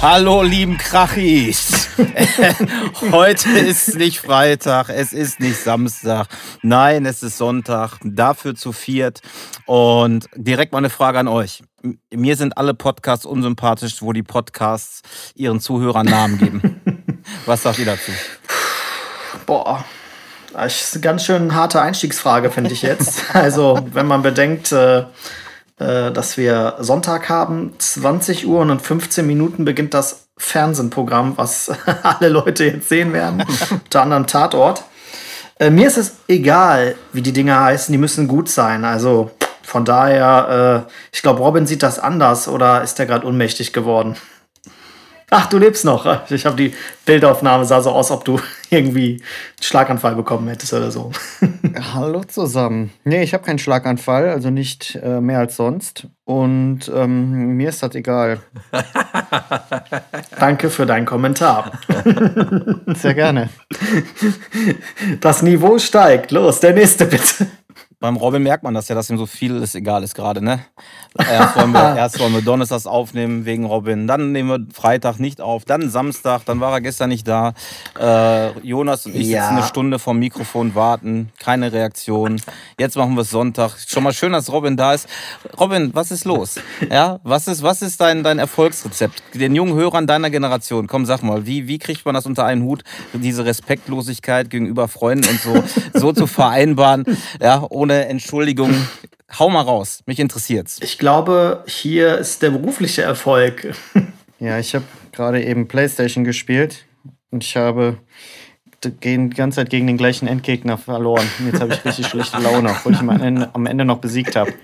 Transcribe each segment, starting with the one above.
Hallo, lieben Krachis. Heute ist nicht Freitag, es ist nicht Samstag. Nein, es ist Sonntag. Dafür zu viert. Und direkt mal eine Frage an euch. Mir sind alle Podcasts unsympathisch, wo die Podcasts ihren Zuhörern Namen geben. Was sagt ihr dazu? Boah. Das ist eine ganz schön harte Einstiegsfrage, finde ich jetzt. Also, wenn man bedenkt, äh, dass wir Sonntag haben, 20 Uhr und 15 Minuten beginnt das Fernsehprogramm, was alle Leute jetzt sehen werden, unter anderem Tatort. Äh, mir ist es egal, wie die Dinge heißen, die müssen gut sein. Also von daher, äh, ich glaube, Robin sieht das anders oder ist der gerade ohnmächtig geworden? Ach, du lebst noch. Ich habe die Bildaufnahme, sah so aus, ob du irgendwie einen Schlaganfall bekommen hättest oder so. Hallo zusammen. Nee, ich habe keinen Schlaganfall, also nicht äh, mehr als sonst. Und ähm, mir ist das egal. Danke für deinen Kommentar. Sehr gerne. Das Niveau steigt. Los, der nächste bitte. Beim Robin merkt man das ja, dass ihm so viel ist egal ist gerade, ne? Erst wollen, wir, erst wollen wir Donnerstags aufnehmen wegen Robin, dann nehmen wir Freitag nicht auf, dann Samstag, dann war er gestern nicht da. Äh, Jonas und ich Ja. sitzen eine Stunde vom Mikrofon, warten, keine Reaktion. Jetzt machen wir es Sonntag. Schon mal schön, dass Robin da ist. Robin, was ist los? Ja, was ist, was ist dein, dein Erfolgsrezept? Den jungen Hörern deiner Generation, komm, sag mal, wie, wie kriegt man das unter einen Hut, diese Respektlosigkeit gegenüber Freunden und so, so zu vereinbaren, ja, ohne Entschuldigung? Hau mal raus, mich interessiert's. Ich glaube, hier ist der berufliche Erfolg. Ja, ich habe gerade eben Playstation gespielt und ich habe die ganze Zeit gegen den gleichen Endgegner verloren. Und jetzt habe ich richtig schlechte Laune, obwohl ich ihn am Ende, am Ende noch besiegt habe.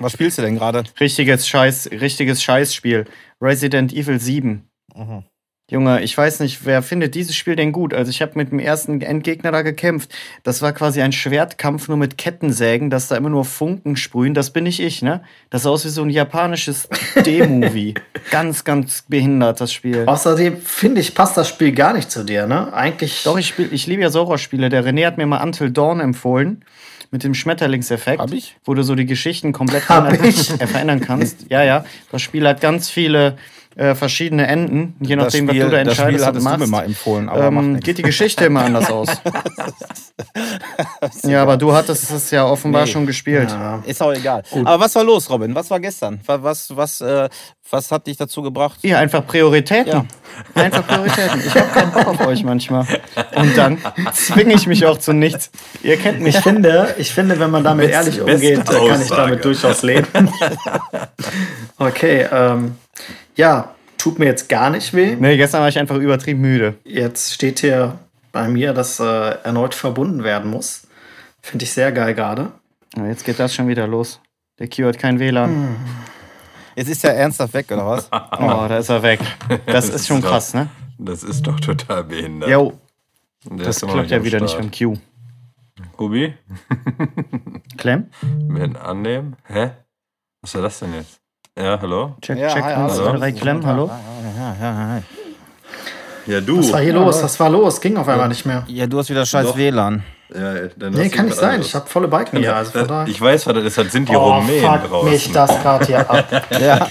Was spielst du denn gerade? Richtiges Scheiß, richtiges Scheißspiel. Resident Evil 7. Junge, ich weiß nicht, wer findet dieses Spiel denn gut? Also ich habe mit dem ersten Endgegner da gekämpft. Das war quasi ein Schwertkampf nur mit Kettensägen, dass da immer nur Funken sprühen. Das bin nicht ich, ne? Das sah aus wie so ein japanisches D-Movie. ganz, ganz behindert, das Spiel. Außerdem finde ich, passt das Spiel gar nicht zu dir, ne? Eigentlich. Doch, ich, spiel, ich liebe ja so Horrorspiele. Der René hat mir mal Until Dawn empfohlen. Mit dem Schmetterlingseffekt. Hab ich? Wo du so die Geschichten komplett ich? äh, verändern kannst. Ja, ja. Das Spiel hat ganz viele äh, verschiedene Enden. Je nachdem, Spiel, was du da das Spiel entscheidest hattest du mir mal empfohlen, aber ähm, geht die Geschichte immer anders aus. ja, aber du hattest es ja offenbar Nee. schon gespielt. Ja. Ist auch egal. Aber was war los, Robin? Was war gestern? Was, was, was, äh, was hat dich dazu gebracht? Ja, einfach Prioritäten. Ja. Einfach Prioritäten. Ich habe keinen Bock auf euch manchmal. Und dann zwinge ich mich auch zu nichts. Ihr kennt mich. Ich finde, ich finde, wenn man damit Best- ehrlich umgeht, kann ich damit durchaus leben. okay, ähm, ja, tut mir jetzt gar nicht weh. Nee, gestern war ich einfach übertrieben müde. Jetzt steht hier bei mir, dass äh, erneut verbunden werden muss. Finde ich sehr geil gerade. Jetzt geht das schon wieder los. Der Q hat kein WLAN. Jetzt ist er ernsthaft weg, oder was? Oh, da ist er weg. Das ist schon doch- krass, ne? Das ist doch total behindert. Jo, Der das ist klappt ja wieder nicht beim Q. Hubi, Clem? mit annehmen? Hä? Was war das denn jetzt? Ja, hallo? Check, Ja, check. hi, hallo. zwei, drei, Clem, hallo? Ja, ja, ja, ja. Ja, du. Was war hier los? Was war los? Ging auf einmal nicht mehr. Ja, du hast wieder scheiß Doch. WLAN. Ja, dann Nee, kann nicht was sein. anderes. Ich habe volle Balken hier. Also von daher. ich weiß, was das ist. Das sind die oh, Rumänen fuck draußen. mich das gerade hier ab. Ja.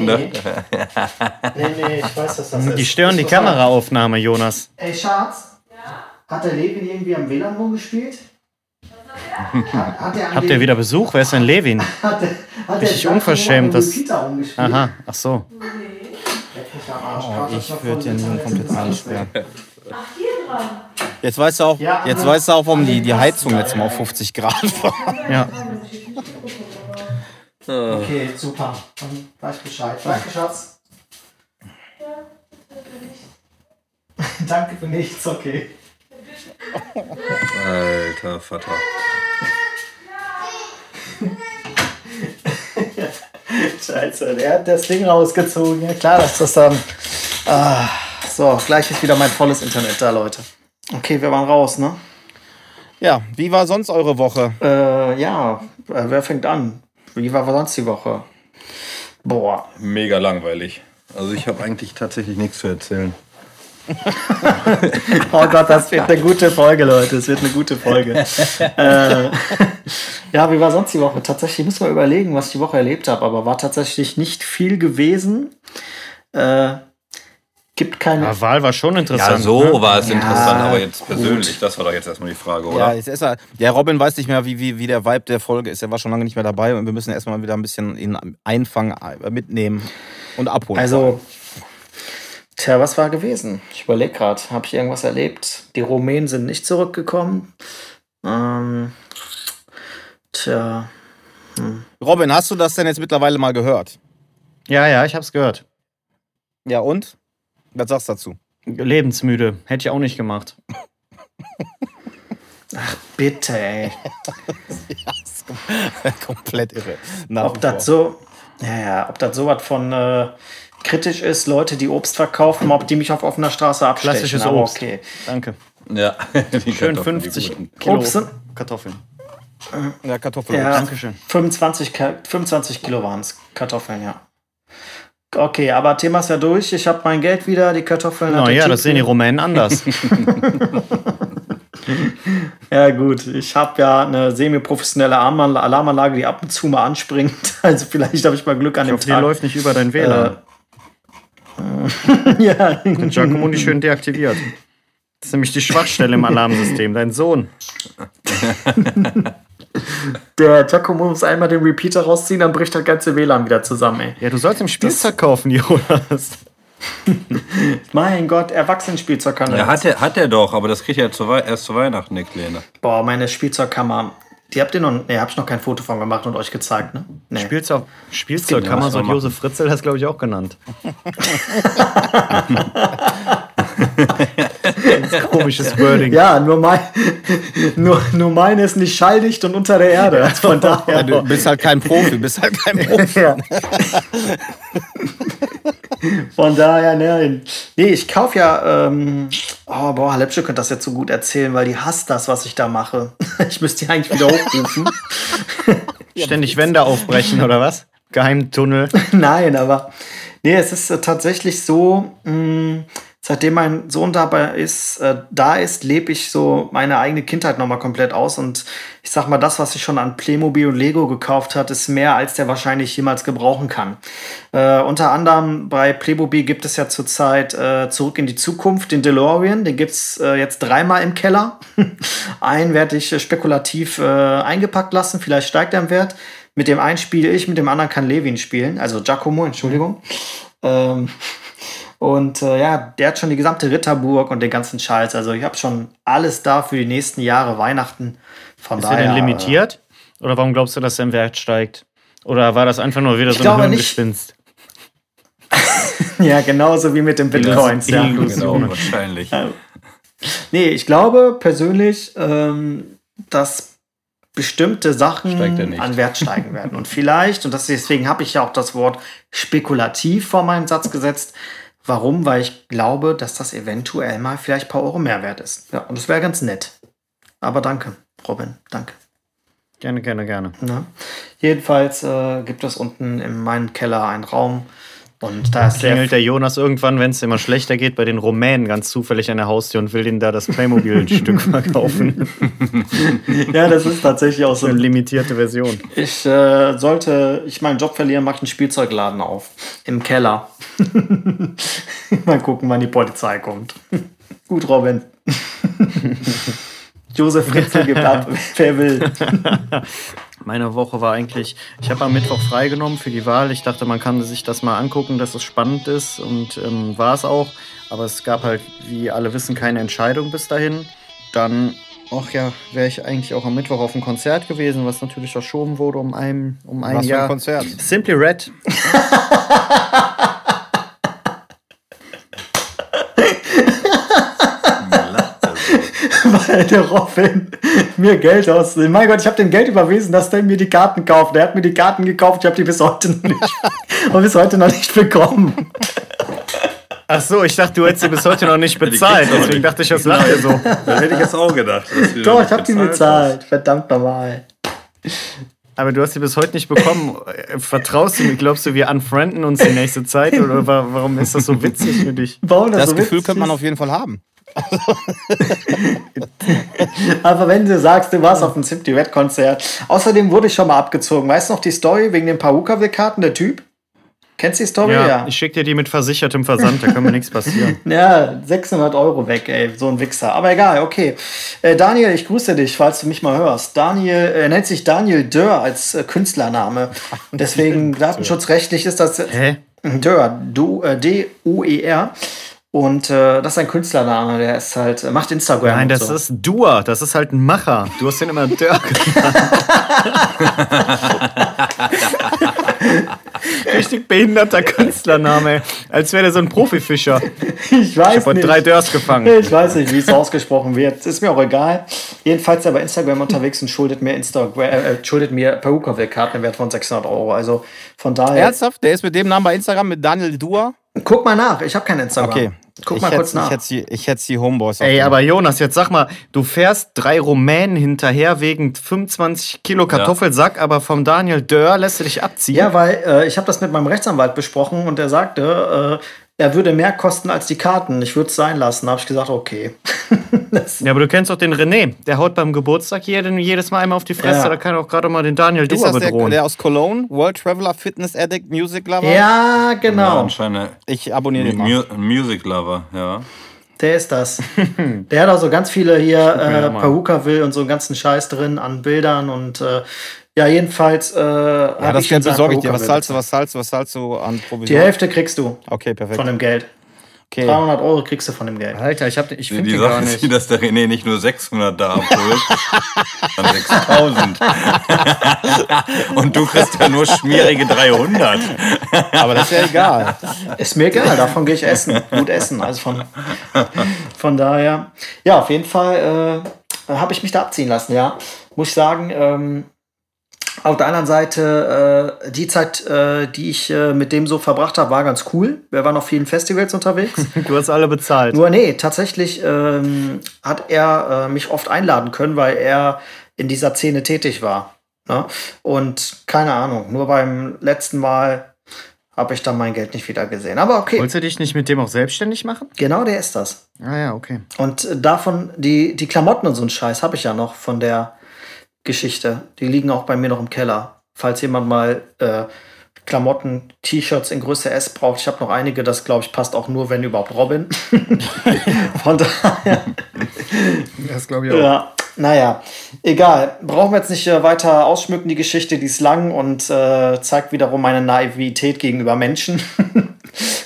Nee. nee, nee, ich weiß, dass das ist. Die stören die Kameraaufnahme, Jonas. Ey, Schatz. Hat der Levin irgendwie am WLAN rumgespielt? Hat, hat der an Habt ihr wieder Besuch? Wer ist denn Levin? Hat der, hat Richtig der unverschämt, das- Repeater rumgespielt? Aha, ach so. Oh, ich würde den Jungen komplett einsperren. Jetzt weißt du auch, jetzt weißt du auch, warum die, die Heizung letztes Mal auf 50 Grad war. Ja. Okay, super. Dann weiß Bescheid. Danke, Schatz. Danke für nichts, okay. Alter Vater. Scheiße, der hat das Ding rausgezogen. Ja klar, dass das dann. Ah, so, gleich ist wieder mein volles Internet da, Leute. Okay, wir waren raus, ne? Ja, wie war sonst eure Woche? Äh, ja, äh, wer fängt an? Wie war sonst die Woche? Boah, Mega langweilig. Also ich habe eigentlich tatsächlich nichts zu erzählen. Oh Gott, das wird eine gute Folge, Leute. Es wird eine gute Folge. äh, ja, wie war sonst die Woche? Tatsächlich ich muss mal überlegen, was ich die Woche erlebt habe, aber war tatsächlich nicht viel gewesen. Äh, gibt keine. Ja, Wahl war schon interessant. Ja, so ne? war es Ja, interessant, aber jetzt gut. persönlich, das war doch jetzt erstmal die Frage, Ja, oder? jetzt ist er, ja, Robin weiß nicht mehr, wie, wie, wie der Vibe der Folge ist. Er war schon lange nicht mehr dabei und wir müssen erstmal wieder ein bisschen ihn einfangen, äh, mitnehmen und abholen. Also, tja, was war gewesen? Ich überlege gerade, habe ich irgendwas erlebt? Die Rumänen sind nicht zurückgekommen. Ähm, tja, Robin, hast du das denn jetzt mittlerweile mal gehört? Ja, ja, ich hab's gehört. Ja, und? Was sagst du dazu? Lebensmüde. Hätte ich auch nicht gemacht. bitte, ey. Komplett irre. Nach ob das so, ja, ja, ob das so was von äh, kritisch ist, Leute, die Obst verkaufen, ob die mich auf offener Straße abstechen. Klassisches aber Obst. Okay. Danke. Ja, die Schön Kartoffeln, die 50 guten. Kilo Obst Kartoffeln. Ja, Kartoffeln. Ja, Dankeschön. 25, Ka- 25 Kilo waren es, Kartoffeln, ja. Okay, aber Thema ist ja durch. Ich habe mein Geld wieder, die Kartoffeln. Na der ja, Typ das sehen die Rumänen anders. Ja, gut. Ich habe ja eine semi-professionelle Alarm- Alarmanlage, die ab und zu mal anspringt. Also vielleicht habe ich mal Glück an Ich dem hoffe, die Tag. läuft nicht über dein WLAN. ja, Den Giacomo nicht schön deaktiviert. Das ist nämlich die Schwachstelle im Alarmsystem. Dein Sohn. der Giacomo muss einmal den Repeater rausziehen, dann bricht das ganze WLAN wieder zusammen, ey. Ja, du sollst ihm Spielzeug kaufen, Jonas. Mein Gott, Erwachsenenspielzeug kann Ja, er. hat er, hat er doch, aber das kriegt er zu Wei- erst zu Weihnachten, der Kleine. Boah, meine Spielzeugkammer. Die habt ihr noch. Ne, hab ich noch kein Foto von gemacht und euch gezeigt, ne? Nee. Spielzeug, Spielzeugkammer, was so wir hat Josef Fritzl das, glaube ich, auch genannt. Komisches Wording. Ja, nur, mein, nur, nur meine ist nicht schalldicht und unter der Erde. Von Ja, daher. du bist halt kein Profi, bist halt kein Profi. Ja. Von daher, ne. Nee, ich kaufe ja. Ähm, oh, boah, Lepsche könnte das jetzt so gut erzählen, weil die hasst das, was ich da mache. Ich müsste die eigentlich wieder hochrufen. Ständig Wände aufbrechen, oder was? Geheimtunnel. Nein, aber nee, es ist äh, tatsächlich so, mh, seitdem mein Sohn dabei ist, äh, da ist, lebe ich so meine eigene Kindheit nochmal komplett aus. Und ich sag mal, das, was ich schon an Playmobil und Lego gekauft hat, ist mehr, als der wahrscheinlich jemals gebrauchen kann. Äh, unter anderem bei Playmobil gibt es ja zurzeit äh, Zurück in die Zukunft, den DeLorean. Den gibt's äh, jetzt dreimal im Keller. einen werde ich äh, spekulativ äh, eingepackt lassen, vielleicht steigt er im Wert. Mit dem einen spiele ich, mit dem anderen kann Levin spielen, also Giacomo, Entschuldigung. Ähm, und äh, ja, der hat schon die gesamte Ritterburg und den ganzen Scheiß. Also ich habe schon alles da für die nächsten Jahre Weihnachten. Von Ist er daher. denn limitiert? Oder warum glaubst du, dass sein Wert steigt? Oder war das einfach nur wieder so ein. Hirngespinst? Äh, ja, genauso wie mit den Bitcoins. Ja. Genau, wahrscheinlich. Nee, ich glaube persönlich, ähm, dass bestimmte Sachen er an Wert steigen werden. Und vielleicht, und das, deswegen habe ich ja auch das Wort spekulativ vor meinen Satz gesetzt. Warum? Weil ich glaube, dass das eventuell mal vielleicht ein paar Euro mehr wert ist. Ja, und das wäre ganz nett. Aber danke, Robin, danke. Gerne, gerne, gerne. Ne? Jedenfalls äh, gibt es unten in meinem Keller einen Raum. Und da ist sehr Klingelt der Jonas irgendwann, wenn es immer schlechter geht, bei den Rumänen ganz zufällig an der Haustür und will denen da das Playmobil-Stück verkaufen. Ja, das ist tatsächlich auch so. Eine limitierte Version. Ich äh, sollte ich meinen Job verlieren, mache ich einen Spielzeugladen auf. Im Keller. Mal gucken, wann die Polizei kommt. Gut, Robin. Josef Fritzl gibt ab, wer will. Meine Woche war eigentlich, ich habe am Mittwoch freigenommen für die Wahl. Ich dachte, man kann sich das mal angucken, dass es spannend ist und ähm, war es auch. Aber es gab halt, wie alle wissen, keine Entscheidung bis dahin. Dann, ach ja, wäre ich eigentlich auch am Mittwoch auf ein Konzert gewesen, was natürlich verschoben wurde um ein, um ein Was für ein Jahr. Konzert? Simply Red. Der Robin mir Geld aus. Mein Gott, ich habe dem Geld überwiesen, dass der mir die Karten kauft. Der hat mir die Karten gekauft, ich habe die bis heute noch nicht, und bis heute noch nicht bekommen. Ach so, ich dachte, du hättest sie bis heute noch nicht bezahlt. Deswegen dachte ich, was lacht ihr so? Das hätte ich jetzt auch gedacht. Doch, das ich habe die bezahlt bezahlt. Verdammt nochmal. Aber du hast sie bis heute nicht bekommen. Vertraust du mir? Glaubst du, wir unfrienden uns die nächste Zeit? Oder wa- warum ist das so witzig für dich? Warum Das so Gefühl könnte man auf jeden Fall haben. Aber wenn du sagst, du warst auf dem Simply Red Konzert. Außerdem wurde ich schon mal abgezogen. Weißt du noch die Story wegen den Paruka-Karten, der Typ? Kennst du die Story? Ja, ich schicke dir die mit versichertem Versand, da kann mir nichts passieren. Ja, 600 Euro weg, ey, so ein Wichser. Aber egal, okay. Äh, Daniel, ich grüße dich, falls du mich mal hörst. Daniel, er nennt sich Daniel Dörr als äh, Künstlername. Deswegen datenschutzrechtlich ist das Hä? Dörr, du, äh, D-U-E-R. Und äh, das ist ein Künstlername, der ist halt, äh, macht Instagram. Nein, und das so. ist Dua, das ist halt ein Macher. Du hast den immer Dirk genannt. Richtig behinderter Künstlername, als wäre der so ein Profifischer. Ich weiß Ich habe nicht. drei Dörs gefangen. Ich weiß nicht, wie es ausgesprochen wird. Ist mir auch egal. Jedenfalls ist er bei Instagram unterwegs und schuldet mir Instagram, äh, schuldet mir Peruka-Karten im Wert von 600 Euro. Also von daher. Ernsthaft? Der ist mit dem Namen bei Instagram mit Daniel Dua? Guck mal nach. Ich habe kein Instagram. Okay. Guck ich mal hätte, kurz nach. Ich hätte die, ich hätte die Homeboys. Ey, aber Jonas, jetzt sag mal, du fährst drei Rumänen hinterher wegen 25 Kilo Kartoffelsack, aber vom Daniel Dörr lässt du dich abziehen. ja, weil äh, ich habe das mit meinem Rechtsanwalt besprochen und er sagte, äh, er würde mehr kosten als die Karten. Ich würde es sein lassen. Da habe ich gesagt, okay. Ja, aber du kennst doch den René. Der haut beim Geburtstag jeden, jedes Mal einmal auf die Fresse. Ja. Da kann auch gerade mal den Daniel Dua das der, bedrohen. der aus Cologne? World Traveler, Fitness Addict, Music Lover? ja, Ja, genau. anscheinend Ich abonniere den mal. Mu Music Lover, ja. Der ist das. Der hat auch so ganz viele hier äh, auch mal. Peruka will und so einen ganzen Scheiß drin an Bildern und äh, ja, jedenfalls. Äh, Ja, das Geld besorge ich dir. Was zahlst du, was zahlst du, was zahlst du an Die Provision? Hälfte kriegst du Okay, perfekt. von dem Geld. Okay. 300 Euro kriegst du von dem Geld. Alter, ich, hab, ich Die, finde die den gar Sache ist, nicht. die, dass der René nicht nur 600 da abholt, sondern 6000. Und du kriegst ja nur schmierige 300. Aber das ist ja egal. Ist mir egal, davon gehe ich essen. Gut essen. Also von, von daher. Ja, auf jeden Fall äh, habe ich mich da abziehen lassen, ja. Muss ich sagen, ähm, auf der anderen Seite, äh, die Zeit, äh, die ich äh, mit dem so verbracht habe, war ganz cool. Wir waren auf vielen Festivals unterwegs. Du hast alle bezahlt. Nur nee, tatsächlich ähm, hat er äh, mich oft einladen können, weil er in dieser Szene tätig war. Ne? Und keine Ahnung, nur beim letzten Mal habe ich dann mein Geld nicht wieder gesehen. Aber okay, Wolltest du dich nicht mit dem auch selbstständig machen? genau der ist das. Ah ja, okay. Und davon, die, die Klamotten und so ein Scheiß habe ich ja noch von der Geschichte. Die liegen auch bei mir noch im Keller. Falls jemand mal äh, Klamotten, T-Shirts in Größe S braucht, ich habe noch einige, das glaube ich passt auch nur, wenn überhaupt Robin. von daher. Das glaube ich Ja, naja, egal. Brauchen wir jetzt nicht äh, weiter ausschmücken, die Geschichte, die ist lang und äh, zeigt wiederum meine Naivität gegenüber Menschen.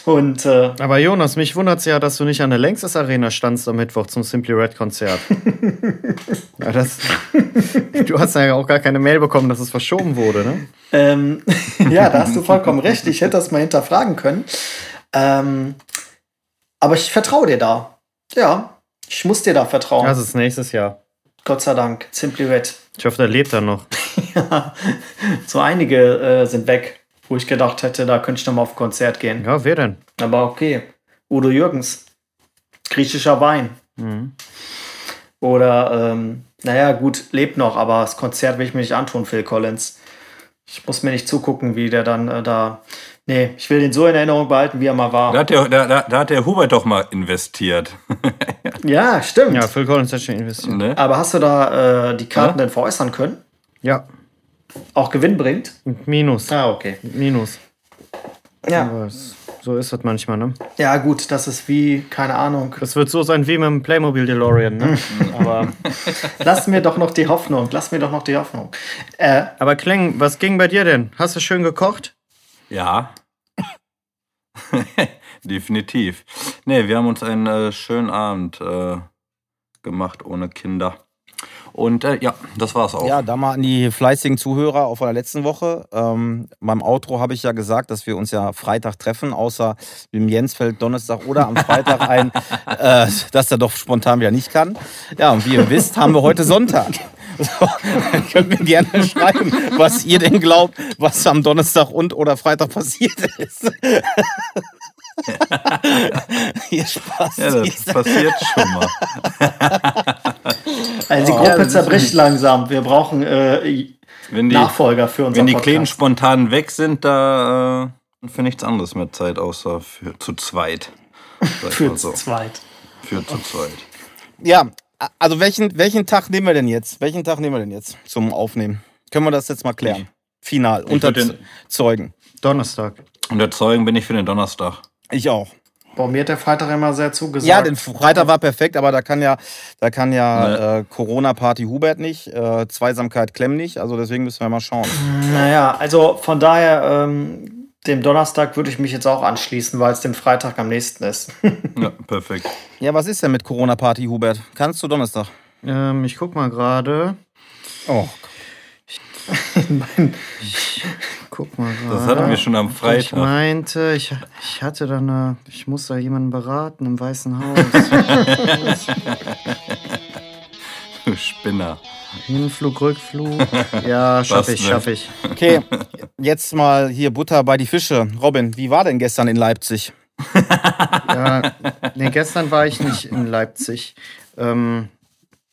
und äh, Aber Jonas, mich wundert's ja, dass du nicht an der Längstes Arena standst am Mittwoch zum Simply Red Konzert. ja, das, du hast ja auch gar keine Mail bekommen, dass es verschoben wurde, ne? ähm, ja, da hast du vollkommen recht. Ich hätte das mal hinterfragen können. Ähm, aber ich vertraue dir da. Ja, ich muss dir da vertrauen. Das ist nächstes Jahr. Gott sei Dank. Simply Red. Ich hoffe, der lebt dann noch. Ja, so einige äh, sind weg, wo ich gedacht hätte, da könnte ich noch mal auf ein Konzert gehen. Ja, wer denn? Aber okay. Udo Jürgens. Griechischer Wein. Mhm. Oder, ähm, naja, gut, lebt noch, aber das Konzert will ich mir nicht antun, Phil Collins. Ich muss mir nicht zugucken, wie der dann äh, da. Nee, ich will den so in Erinnerung behalten, wie er mal Da war. hat der, da, da, da hat der Hubert doch mal investiert. Ja, stimmt. Ja, Phil Collins hat schon investiert. ne? Aber hast du da äh, die Karten Ja? denn veräußern können? Ja, Auch Gewinn bringt? Minus. Ah, okay. Minus. Ja. Aber es, so ist das manchmal, ne? Ja, gut, das ist wie, keine Ahnung. Das wird so sein wie mit dem Playmobil DeLorean, ne? aber, Lass mir doch noch die Hoffnung. Lass mir doch noch die Hoffnung. Äh, aber Kleng, was ging bei dir denn? Hast du schön gekocht? Ja. Definitiv. Nee, wir haben uns einen äh, schönen Abend äh, gemacht ohne Kinder. Und äh, ja, das war's auch. Ja, da mal an die fleißigen Zuhörer auf der letzten Woche. Ähm, beim Outro habe ich ja gesagt, dass wir uns ja Freitag treffen, außer im Jensfeld Donnerstag oder am Freitag ein, äh, dass er doch spontan wieder nicht kann. Ja, und wie ihr wisst, haben wir heute Sonntag. So, dann könnt mir gerne schreiben, was ihr denn glaubt, was am Donnerstag und oder Freitag passiert ist. Ihr Spaß. Ja, das passiert schon mal. also die Oh. Gruppe Ja, zerbricht langsam. Wir brauchen äh, Wenn die, Nachfolger für unseren wenn die Podcast. Kleinen spontan weg sind, da äh, für nichts anderes mehr Zeit, außer für zu zweit. Für so. zu zweit. Für zu zweit. Ja, also welchen, welchen Tag nehmen wir denn jetzt? Welchen Tag nehmen wir denn jetzt zum Aufnehmen? Können wir das jetzt mal klären? Final, unter Zeugen. Donnerstag. Und der Zeugen bin ich für den Donnerstag. Ich auch. Boah, mir hat der Freitag immer sehr zugesagt. Ja, den Freitag war perfekt, aber da kann ja, da kann ja Ne. äh, Corona-Party Hubert nicht, äh, Zweisamkeit Clem nicht, also deswegen müssen wir mal schauen. Naja, also von daher, ähm, dem Donnerstag würde ich mich jetzt auch anschließen, weil es dem Freitag am nächsten ist. Ja, perfekt. Ja, was ist denn mit Corona-Party Hubert? Kannst du Donnerstag? Ähm, ich guck mal gerade. Oh, Guck mal gerade. Das hatten wir schon am Ich Freitag. meinte, ich, ich hatte da eine. Ich muss da jemanden beraten im Weißen Haus. Du Spinner. Hinflug, Rückflug. Ja, schaff Was ich, denn? schaff ich. okay, jetzt mal hier Butter bei die Fische. Robin, wie war denn gestern in Leipzig? Ja, nee, gestern war ich nicht in Leipzig. Ähm,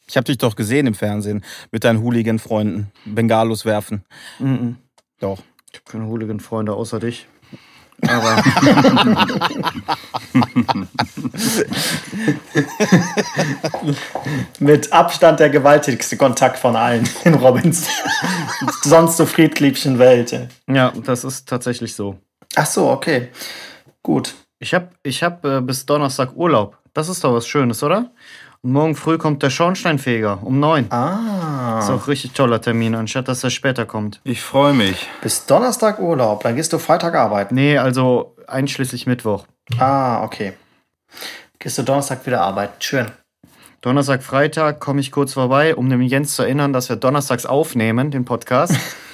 Ich habe dich doch gesehen im Fernsehen mit deinen Hooligan-Freunden. Bengalos werfen. mhm. Doch. Ich habe keine Hooligan-Freunde außer dich. Aber Mit Abstand der gewaltigste Kontakt von allen in Robins sonst so friedliebchen Welt. ja, das ist tatsächlich so. Ach so, okay. Gut. Ich habe ich hab, äh, bis Donnerstag Urlaub. Das ist doch was Schönes, oder? Und morgen früh kommt der Schornsteinfeger um neun. Ah. Ist auch ein richtig toller Termin, anstatt dass er später kommt. Ich freue mich. Bis Donnerstag Urlaub, dann gehst du Freitag arbeiten. Nee, also einschließlich Mittwoch. Ah, okay. Gehst du Donnerstag wieder arbeiten. Schön. Donnerstag, Freitag komme ich kurz vorbei, um dem Jens zu erinnern, dass wir donnerstags aufnehmen, den Podcast.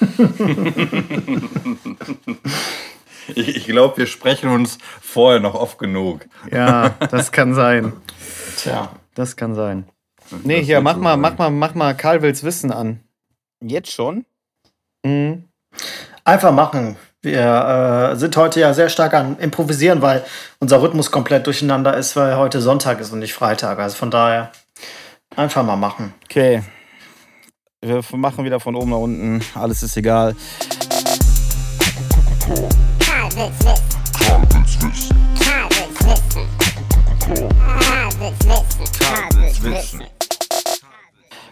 Ich, ich glaube, wir sprechen uns vorher noch oft genug. ja, das kann sein. Tja. Das kann sein. Nee, Das hier, wird mach mal, sein. mach mal, mach mal Karl Wills Wissen an. Jetzt schon? Mhm. Einfach machen. Wir äh, sind heute ja sehr stark an Improvisieren, weil unser Rhythmus komplett durcheinander ist, weil heute Sonntag ist und nicht Freitag. Also von daher einfach mal machen. Okay. Wir machen wieder von oben nach unten. Alles ist egal.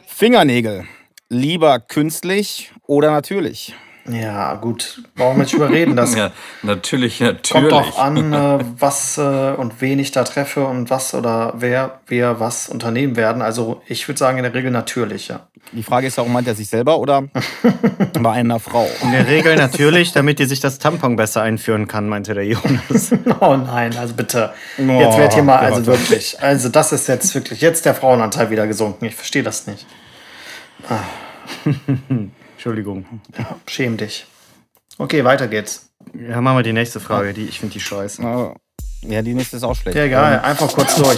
Fingernägel. Lieber künstlich oder natürlich? Ja, gut. Warum jetzt überreden? Das Ja, natürlich, kommt natürlich. drauf an, äh, was äh, und wen ich da treffe und was oder wer, wir was unternehmen werden. Also ich würde sagen, in der Regel natürlich, ja. Die Frage ist auch, meint er sich selber oder bei einer Frau? In der Regel natürlich, damit die sich das Tampon besser einführen kann, meinte der Jonas. Oh nein, also bitte. Oh, Jetzt wird hier mal, Gott. also wirklich. Also das ist jetzt wirklich, jetzt der Frauenanteil wieder gesunken. Ich verstehe das nicht. Entschuldigung. Schäm dich. Okay, weiter geht's. Ja, machen wir die nächste Frage, die ich finde die scheiße. Ja, die nächste ist auch schlecht. Ja, egal, einfach kurz durch.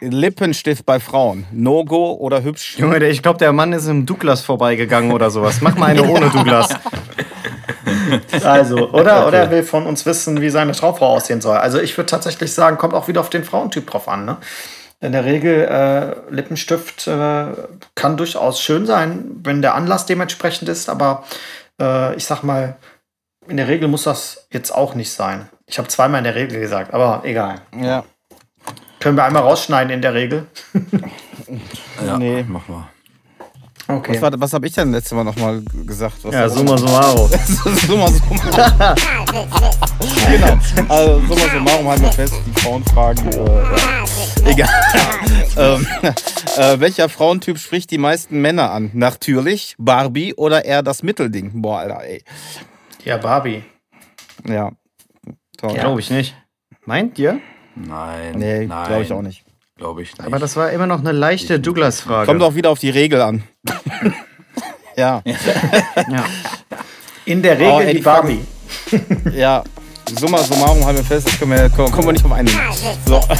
Lippenstift bei Frauen. No-Go oder hübsch? Junge, ich glaube, der Mann ist im Douglas vorbeigegangen oder sowas. Mach mal eine ohne Douglas. Also, oder, oder er will von uns wissen, wie seine Traumfrau aussehen soll. Also ich würde tatsächlich sagen, kommt auch wieder auf den Frauentyp drauf an. Ne? In der Regel, äh, Lippenstift äh, kann durchaus schön sein, wenn der Anlass dementsprechend ist, aber äh, ich sag mal, in der Regel muss das jetzt auch nicht sein. Ich habe zweimal in der Regel gesagt, aber egal. Ja. Können wir einmal rausschneiden in der Regel? Ja, Nee. mach mal. Okay. Was, war- was habe ich denn letztes Mal nochmal gesagt? Was Ja, summa summarum. summa summarum. genau. Also summa summarum halten wir fest, die Frauenfragen. Äh, ja. Egal. ähm, äh, welcher Frauentyp spricht die meisten Männer an? Natürlich Barbie oder eher das Mittelding? Boah, Alter, ey. Ja, Barbie. Ja. Toll. Ja. Glaube ich nicht. Meint ihr? Nein. Nee, nein, glaube ich auch nicht. Glaube ich nicht. Aber das war immer noch eine leichte Douglas-Frage. Kommt auch wieder auf die Regel an. ja. Ja. In der Regel Oh, ey, die die Fragen- Barbie. Ja, summa summarum halten wir fest, das können wir, kommen kommen wir nicht auf einen. So.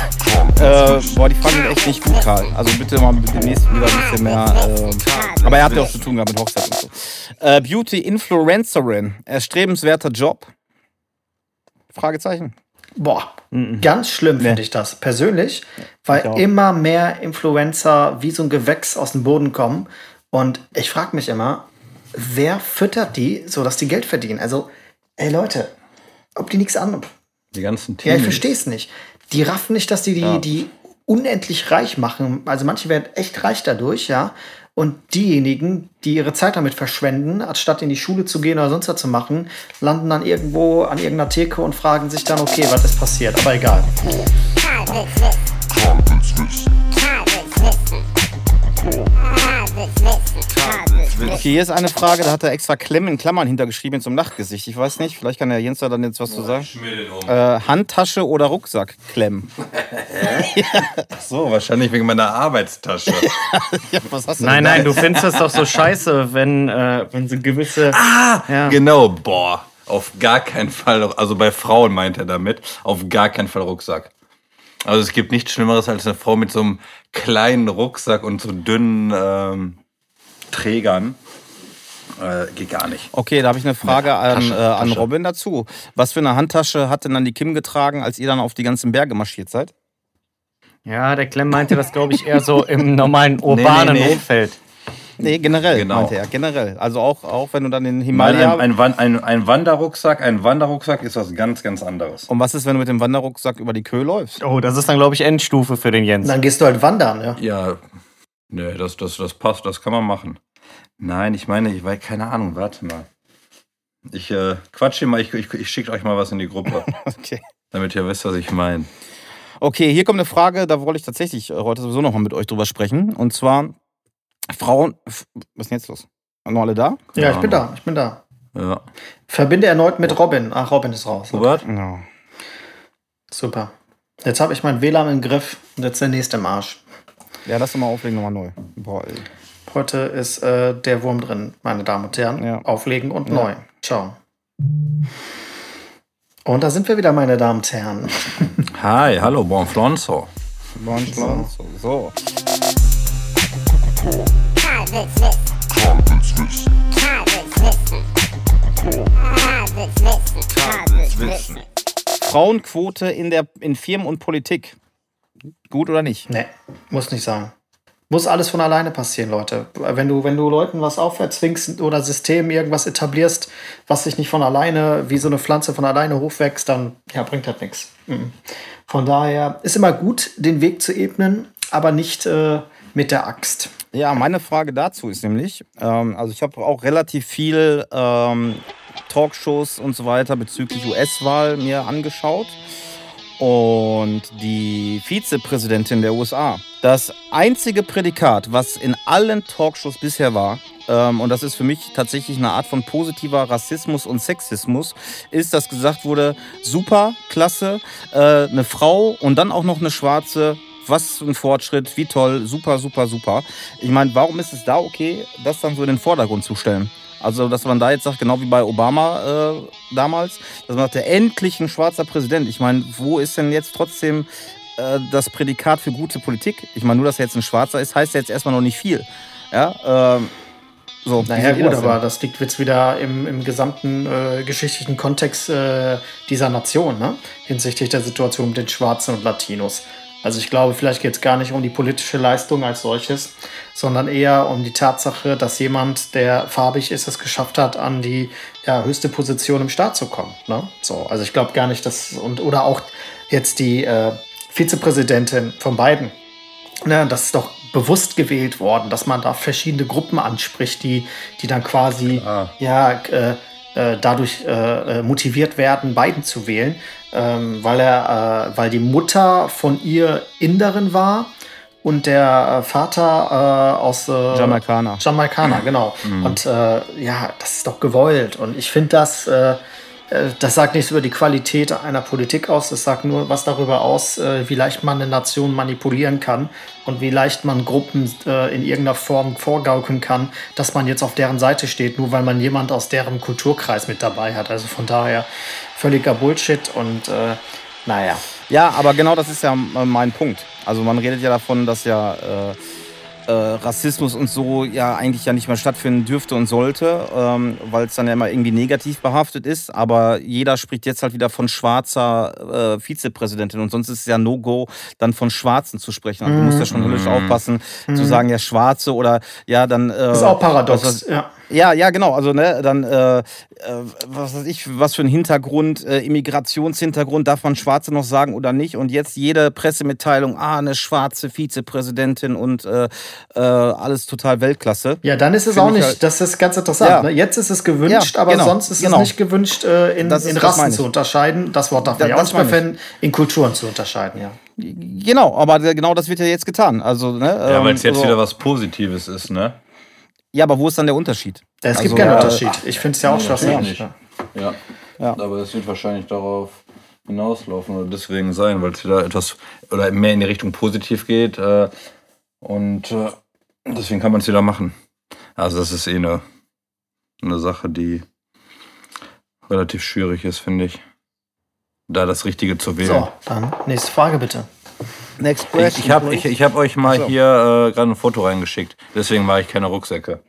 Äh, boah, die Fragen sind echt nicht gut, Karl. Also bitte mal demnächst wieder ein bisschen mehr. Äh, aber er hat ja auch zu tun gehabt mit Hochzeit und so. Äh, Beauty Influencerin, erstrebenswerter Job? Fragezeichen. Boah, ganz schlimm finde ich das persönlich, weil immer mehr Influencer wie so ein Gewächs aus dem Boden kommen. Und ich frage mich immer, wer füttert die, so dass die Geld verdienen? Also, ey Leute, ob die nichts an. Die ganzen Ja, ich verstehe es nicht. Die raffen nicht, dass die, die die unendlich reich machen. Also manche werden echt reich dadurch, ja. Und diejenigen, die ihre Zeit damit verschwenden, anstatt in die Schule zu gehen oder sonst was zu machen, landen dann irgendwo an irgendeiner Theke und fragen sich dann, okay, was ist passiert? Aber egal. Okay, hier ist eine Frage, da hat er extra Klemm in Klammern hintergeschrieben zum Nachtgesicht. Ich weiß nicht, vielleicht kann der Jens da dann jetzt was zu sagen. Äh, Handtasche oder Rucksack Klemm. So, wahrscheinlich wegen meiner Arbeitstasche. Ja, was hast du Nein, denn nein, du findest das doch so scheiße, wenn, äh, wenn so gewisse. ja. Genau, boah. Auf gar keinen Fall, also bei Frauen meint er damit, auf gar keinen Fall Rucksack. Also es gibt nichts Schlimmeres als eine Frau mit so einem kleinen Rucksack und so dünnen ähm, Trägern. Äh, geht gar nicht. Okay, da habe ich eine Frage an, Tasche, äh, an Tasche. Robin dazu. Was für eine Handtasche hat denn dann die Kim getragen, als ihr dann auf die ganzen Berge marschiert seid? ja, der Clem meinte das, glaube ich, eher so im normalen urbanen nee, nee. Umfeld. Nee, generell, Genau. meinte er. Generell. Also auch, auch wenn du dann in Nein, Himalaya. ein, ein, Wan- ein, ein Wanderrucksack, ein Wanderrucksack ist was ganz, ganz anderes. und was ist, wenn du mit dem Wanderrucksack über die Köhe läufst? Oh, das ist dann, glaube ich, Endstufe für den Jens. Dann gehst du halt wandern, ja. Ja, nee, das, das, das passt, das kann man machen. Nein, ich meine, ich weiß, keine Ahnung, warte mal. Ich äh, quatsche mal, ich, ich, ich schicke euch mal was in die Gruppe, Okay. damit ihr wisst, was ich meine. Okay, hier kommt eine Frage, da wollte ich tatsächlich äh, heute sowieso noch mal mit euch drüber sprechen. Und zwar, Frauen. Was ist denn jetzt los? Sind noch alle da? Ja, ich bin da, ich bin da. Ja. Verbinde erneut mit Robin. Ach, Robin ist raus. Robert? Ja. Super. Jetzt habe ich mein WLAN im Griff und jetzt der nächste Marsch. Ja, lass doch mal auflegen, nochmal neu. Boah, ey. Heute ist äh, der Wurm drin, meine Damen und Herren. Ja. Auflegen und neu. Ciao. Und da sind wir wieder, meine Damen und Herren. Hi, hallo, Bonflonzo. Bon, so. so. Frauenquote in, der, in Firmen und Politik. Gut oder nicht? Nee, muss nicht sein. Muss alles von alleine passieren, Leute. Wenn du, wenn du Leuten was auferzwingst oder System irgendwas etablierst, was sich nicht von alleine, wie so eine Pflanze von alleine hochwächst, dann ja, bringt das nichts. Mhm. Von daher ist immer gut, den Weg zu ebnen, aber nicht äh, mit der Axt. Ja, meine Frage dazu ist nämlich, ähm, also ich habe auch relativ viel ähm, Talkshows und so weiter bezüglich US-Wahl mir angeschaut. Und die Vizepräsidentin der USA, das einzige Prädikat, was in allen Talkshows bisher war, ähm, und das ist für mich tatsächlich eine Art von positiver Rassismus und Sexismus, ist, dass gesagt wurde, super, klasse, äh, eine Frau und dann auch noch eine schwarze, was ein Fortschritt, wie toll, super, super, super. Ich meine, warum ist es da okay, das dann so in den Vordergrund zu stellen? Also, dass man da jetzt sagt, genau wie bei Obama äh, damals, dass man sagte, endlich ein schwarzer Präsident. Ich meine, wo ist denn jetzt trotzdem äh, das Prädikat für gute Politik? Ich meine, nur, dass er jetzt ein Schwarzer ist, heißt ja jetzt erstmal noch nicht viel. Ja, ähm, so. Naja, gut, das denn? aber das liegt jetzt wieder im, im gesamten äh, geschichtlichen Kontext äh, dieser Nation, ne? hinsichtlich der Situation mit den Schwarzen und Latinos. Also ich glaube, vielleicht geht es gar nicht um die politische Leistung als solches, sondern eher um die Tatsache, dass jemand, der farbig ist, es geschafft hat, an die ja, höchste Position im Staat zu kommen. Ne? So, also ich glaube gar nicht, dass und oder auch jetzt die äh, Vizepräsidentin von beiden Ne, das ist doch bewusst gewählt worden, dass man da verschiedene Gruppen anspricht, die, die dann quasi Klar. ja, äh, äh, dadurch äh, äh, motiviert werden, Biden zu wählen, ähm, weil, er, äh, weil die Mutter von ihr Inderin war und der Vater aus Jamaikaner. Jamaikaner, genau. Und äh, ja, das ist doch gewollt. Und ich finde das, das sagt nichts über die Qualität einer Politik aus, das sagt nur was darüber aus, äh, wie leicht man eine Nation manipulieren kann und wie leicht man Gruppen äh, in irgendeiner Form vorgaukeln kann, dass man jetzt auf deren Seite steht, nur weil man jemand aus deren Kulturkreis mit dabei hat. Also von daher völliger Bullshit und äh, naja. Ja, aber genau das ist ja äh, mein Punkt. Also man redet ja davon, dass ja äh, äh, Rassismus und so ja eigentlich ja nicht mehr stattfinden dürfte und sollte, ähm, weil es dann ja immer irgendwie negativ behaftet ist. Aber jeder spricht jetzt halt wieder von schwarzer äh, Vizepräsidentin und sonst ist es ja No-Go, dann von Schwarzen zu sprechen. Also, du musst ja schon höllisch aufpassen, zu sagen, ja, Schwarze oder ja, dann. Äh, ist auch paradox, was- was- ja. Ja, ja, genau. Also, ne, dann, äh, äh, was weiß ich, was für ein Hintergrund, äh, Immigrationshintergrund, darf man Schwarze noch sagen oder nicht? Und jetzt jede Pressemitteilung, ah, eine schwarze Vizepräsidentin und äh, äh, alles total Weltklasse. Ja, dann ist es Find auch ich nicht, halt- das ist ganz interessant. Ja. Ne? Jetzt ist es gewünscht, Ja, aber genau, sonst ist genau. es nicht gewünscht, äh, in, Das ist- in Rassen zu unterscheiden. Das Wort darf Da- man ja auch nicht mehr verwenden, in Kulturen zu unterscheiden, ja. Genau, aber genau das wird ja jetzt getan. Also, ne, Ja, ähm, weil es jetzt so- wieder was Positives ist, ne? Ja, aber wo ist dann der Unterschied? Es gibt Also, keinen äh, Unterschied. Ich finde es ja auch Nee, schwachsinnig. Ja. Ja. Ja. Aber es wird wahrscheinlich darauf hinauslaufen oder deswegen sein, weil es wieder etwas oder mehr in die Richtung positiv geht. Äh, und äh, deswegen kann man es wieder machen. Also das ist eh eine, eine Sache, die relativ schwierig ist, finde ich. Da das Richtige zu wählen. So, dann nächste Frage bitte. Next Ich, question. ich habe ich, ich hab euch mal So. hier äh, gerade ein Foto reingeschickt. Deswegen mache ich keine Rucksäcke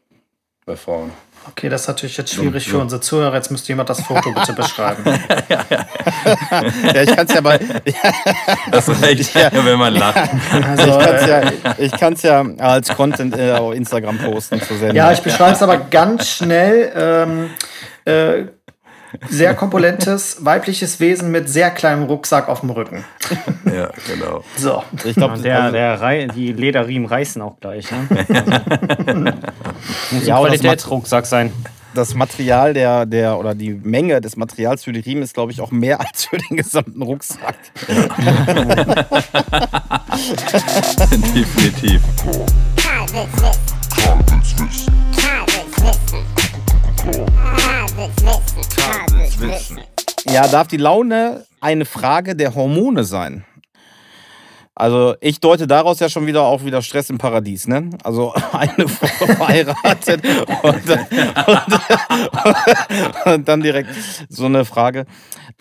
bei Frauen. Okay, das ist natürlich jetzt schwierig für unsere Zuhörer. Jetzt müsste jemand das Foto bitte beschreiben. ja, ich kann es ja bei. Das reicht, wenn man lacht. Also, Ich kann es ja, ich kann's ja als Content äh, auf Instagram posten zur Sendung. ja, ich beschreibe es aber ganz schnell. Ähm, äh, sehr kompolentes weibliches Wesen mit sehr kleinem Rucksack auf dem Rücken. Ja, genau. So. ich glaube, Der, der Rei die Lederriemen reißen auch gleich. Ne? Muss Ja, ein Qualitätsrucksack sein. das Material der, der oder die Menge des Materials für die Riemen ist, glaube ich, auch mehr als für den gesamten Rucksack. Definitiv. Ja, darf die Laune eine Frage der Hormone sein? Also ich deute daraus ja schon wieder auch wieder Stress im Paradies, ne? Also eine Frau verheiratet und, und, und dann direkt so eine Frage.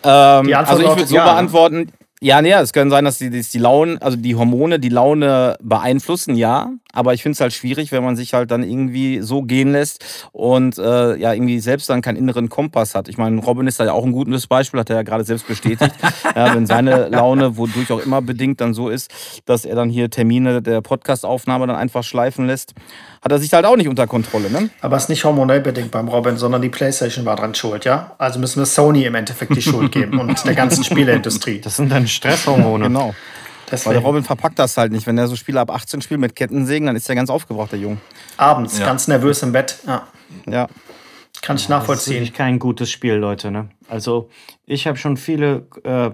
Ähm, Die also ich würde so ja, ne? beantworten, ja, nee, es kann sein, dass die, dass die Launen, also die Hormone die Laune beeinflussen, ja. Aber ich finde es halt schwierig, wenn man sich halt dann irgendwie so gehen lässt und äh, ja, irgendwie selbst dann keinen inneren Kompass hat. Ich meine, Robin ist da ja auch ein gutes Beispiel, hat er ja gerade selbst bestätigt. ja, wenn seine Laune, wodurch auch immer bedingt, dann so ist, dass er dann hier Termine der Podcastaufnahme dann einfach schleifen lässt, hat er sich halt auch nicht unter Kontrolle, ne? Aber es ist nicht hormonell bedingt beim Robin, sondern die PlayStation war dran schuld, ja? Also müssen wir Sony im Endeffekt die Schuld geben und der ganzen Spieleindustrie. Das sind dann Stresshormone. Genau. Weil der Deswegen Robin verpackt das halt nicht. Wenn er so Spiele ab 18 spielt mit Kettensägen, dann ist er ganz aufgebracht, der Junge. abends Ja. ganz nervös im Bett. Ja, Ja. kann ich Das ist nachvollziehen. wirklich kein gutes Spiel, Leute. Ne? Also ich habe schon viele, äh,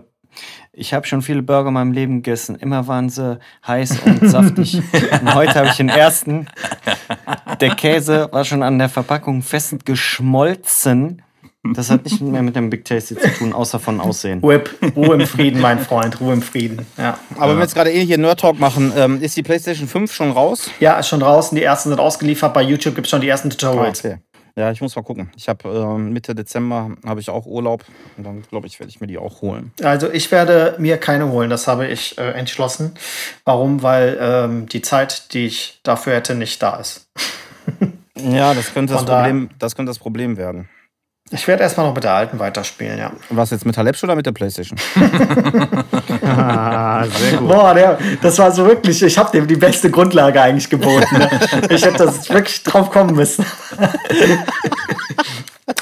ich habe schon viele Burger in meinem Leben gegessen. Immer waren sie heiß und saftig. und heute habe ich den ersten. Der Käse war schon an der Verpackung fest geschmolzen. Das hat nicht mehr mit dem Big Tasty zu tun, außer von Aussehen. Whip, Ruhe im Frieden, mein Freund, Ruhe im Frieden. Ja, Aber wenn wir jetzt gerade eh hier Nerd Talk machen, ähm, ist die PlayStation 5 schon raus? ja ist schon draußen. Die ersten sind ausgeliefert. Bei YouTube gibt es schon die ersten Tutorials. okay. Ja, ich muss mal gucken. Ich habe ähm, Mitte Dezember habe ich auch Urlaub und dann glaube ich, werde ich mir die auch holen. Also ich werde mir keine holen, das habe ich äh, entschlossen. Warum? Weil ähm, die Zeit, die ich dafür hätte, nicht da ist. Ja, das könnte das Problem, das könnte das Problem werden. Ich werde erstmal noch mit der alten weiterspielen, ja. Was jetzt mit Halepsch oder mit der PlayStation? Ah, sehr gut. Boah, der, das war so wirklich, ich habe dem die beste Grundlage eigentlich geboten. Ne? Ich hätte das wirklich drauf kommen müssen.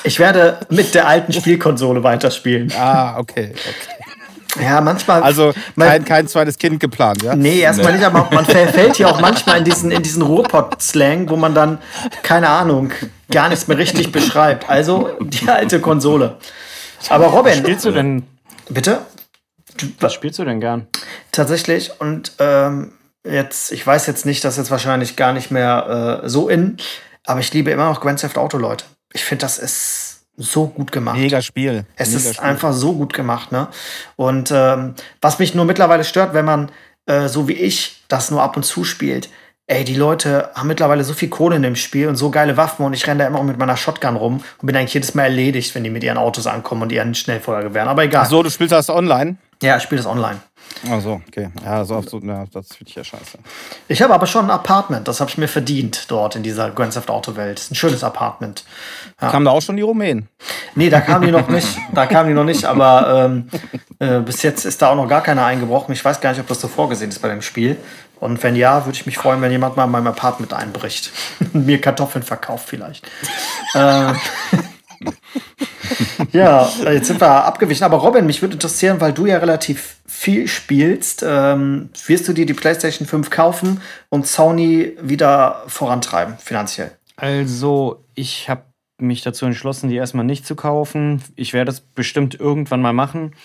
Ich werde mit der alten Spielkonsole weiterspielen. ah, okay, okay. Ja, manchmal. Also kein, kein zweites Kind geplant, ja? Nee, erstmal nicht, aber man verfällt hier auch manchmal in diesen, in diesen Ruhrpott-Slang, wo man dann, keine Ahnung, gar nichts mehr richtig beschreibt. Also die alte Konsole. Aber Robin, Spielst du denn, bitte? was spielst du denn gern? Tatsächlich. Und ähm, jetzt, ich weiß jetzt nicht, das ist jetzt wahrscheinlich gar nicht mehr äh, so in, aber ich liebe immer noch Grand Theft Auto, Leute. Ich finde, das ist so gut gemacht. Mega Spiel. Es Mega ist Spiel. einfach so gut gemacht, ne? Und ähm, was mich nur mittlerweile stört, wenn man äh, so wie ich das nur ab und zu spielt, ey, die Leute haben mittlerweile so viel Kohle in dem Spiel und so geile Waffen und ich renne da immer mit meiner Shotgun rum und bin eigentlich jedes Mal erledigt, wenn die mit ihren Autos ankommen und ihren Schnellfeuergewehren. Aber egal. So, du spielst das online? Ja, ich spiele das online. Also, okay. Ja, so, so, ja, das finde ich ja scheiße. Ich habe aber schon ein Apartment, das habe ich mir verdient dort in dieser Grand Theft Auto Welt. Ist ein schönes Apartment. Kamen da auch schon die Rumänen? Nee, da kamen die noch nicht. Da kamen die noch nicht, aber ähm, äh, bis jetzt ist da auch noch gar keiner eingebrochen. Ich weiß gar nicht, ob das so vorgesehen ist bei dem Spiel. Und wenn ja, würde ich mich freuen, wenn jemand mal in meinem Apartment einbricht. und mir Kartoffeln verkauft vielleicht. äh, ja, jetzt sind wir abgewichen. Aber Robin, mich würde interessieren, weil du ja relativ viel spielst, ähm, wirst du dir die PlayStation 5 kaufen und Sony wieder vorantreiben, finanziell? Also, ich habe mich dazu entschlossen, die erstmal nicht zu kaufen. Ich werde es bestimmt irgendwann mal machen.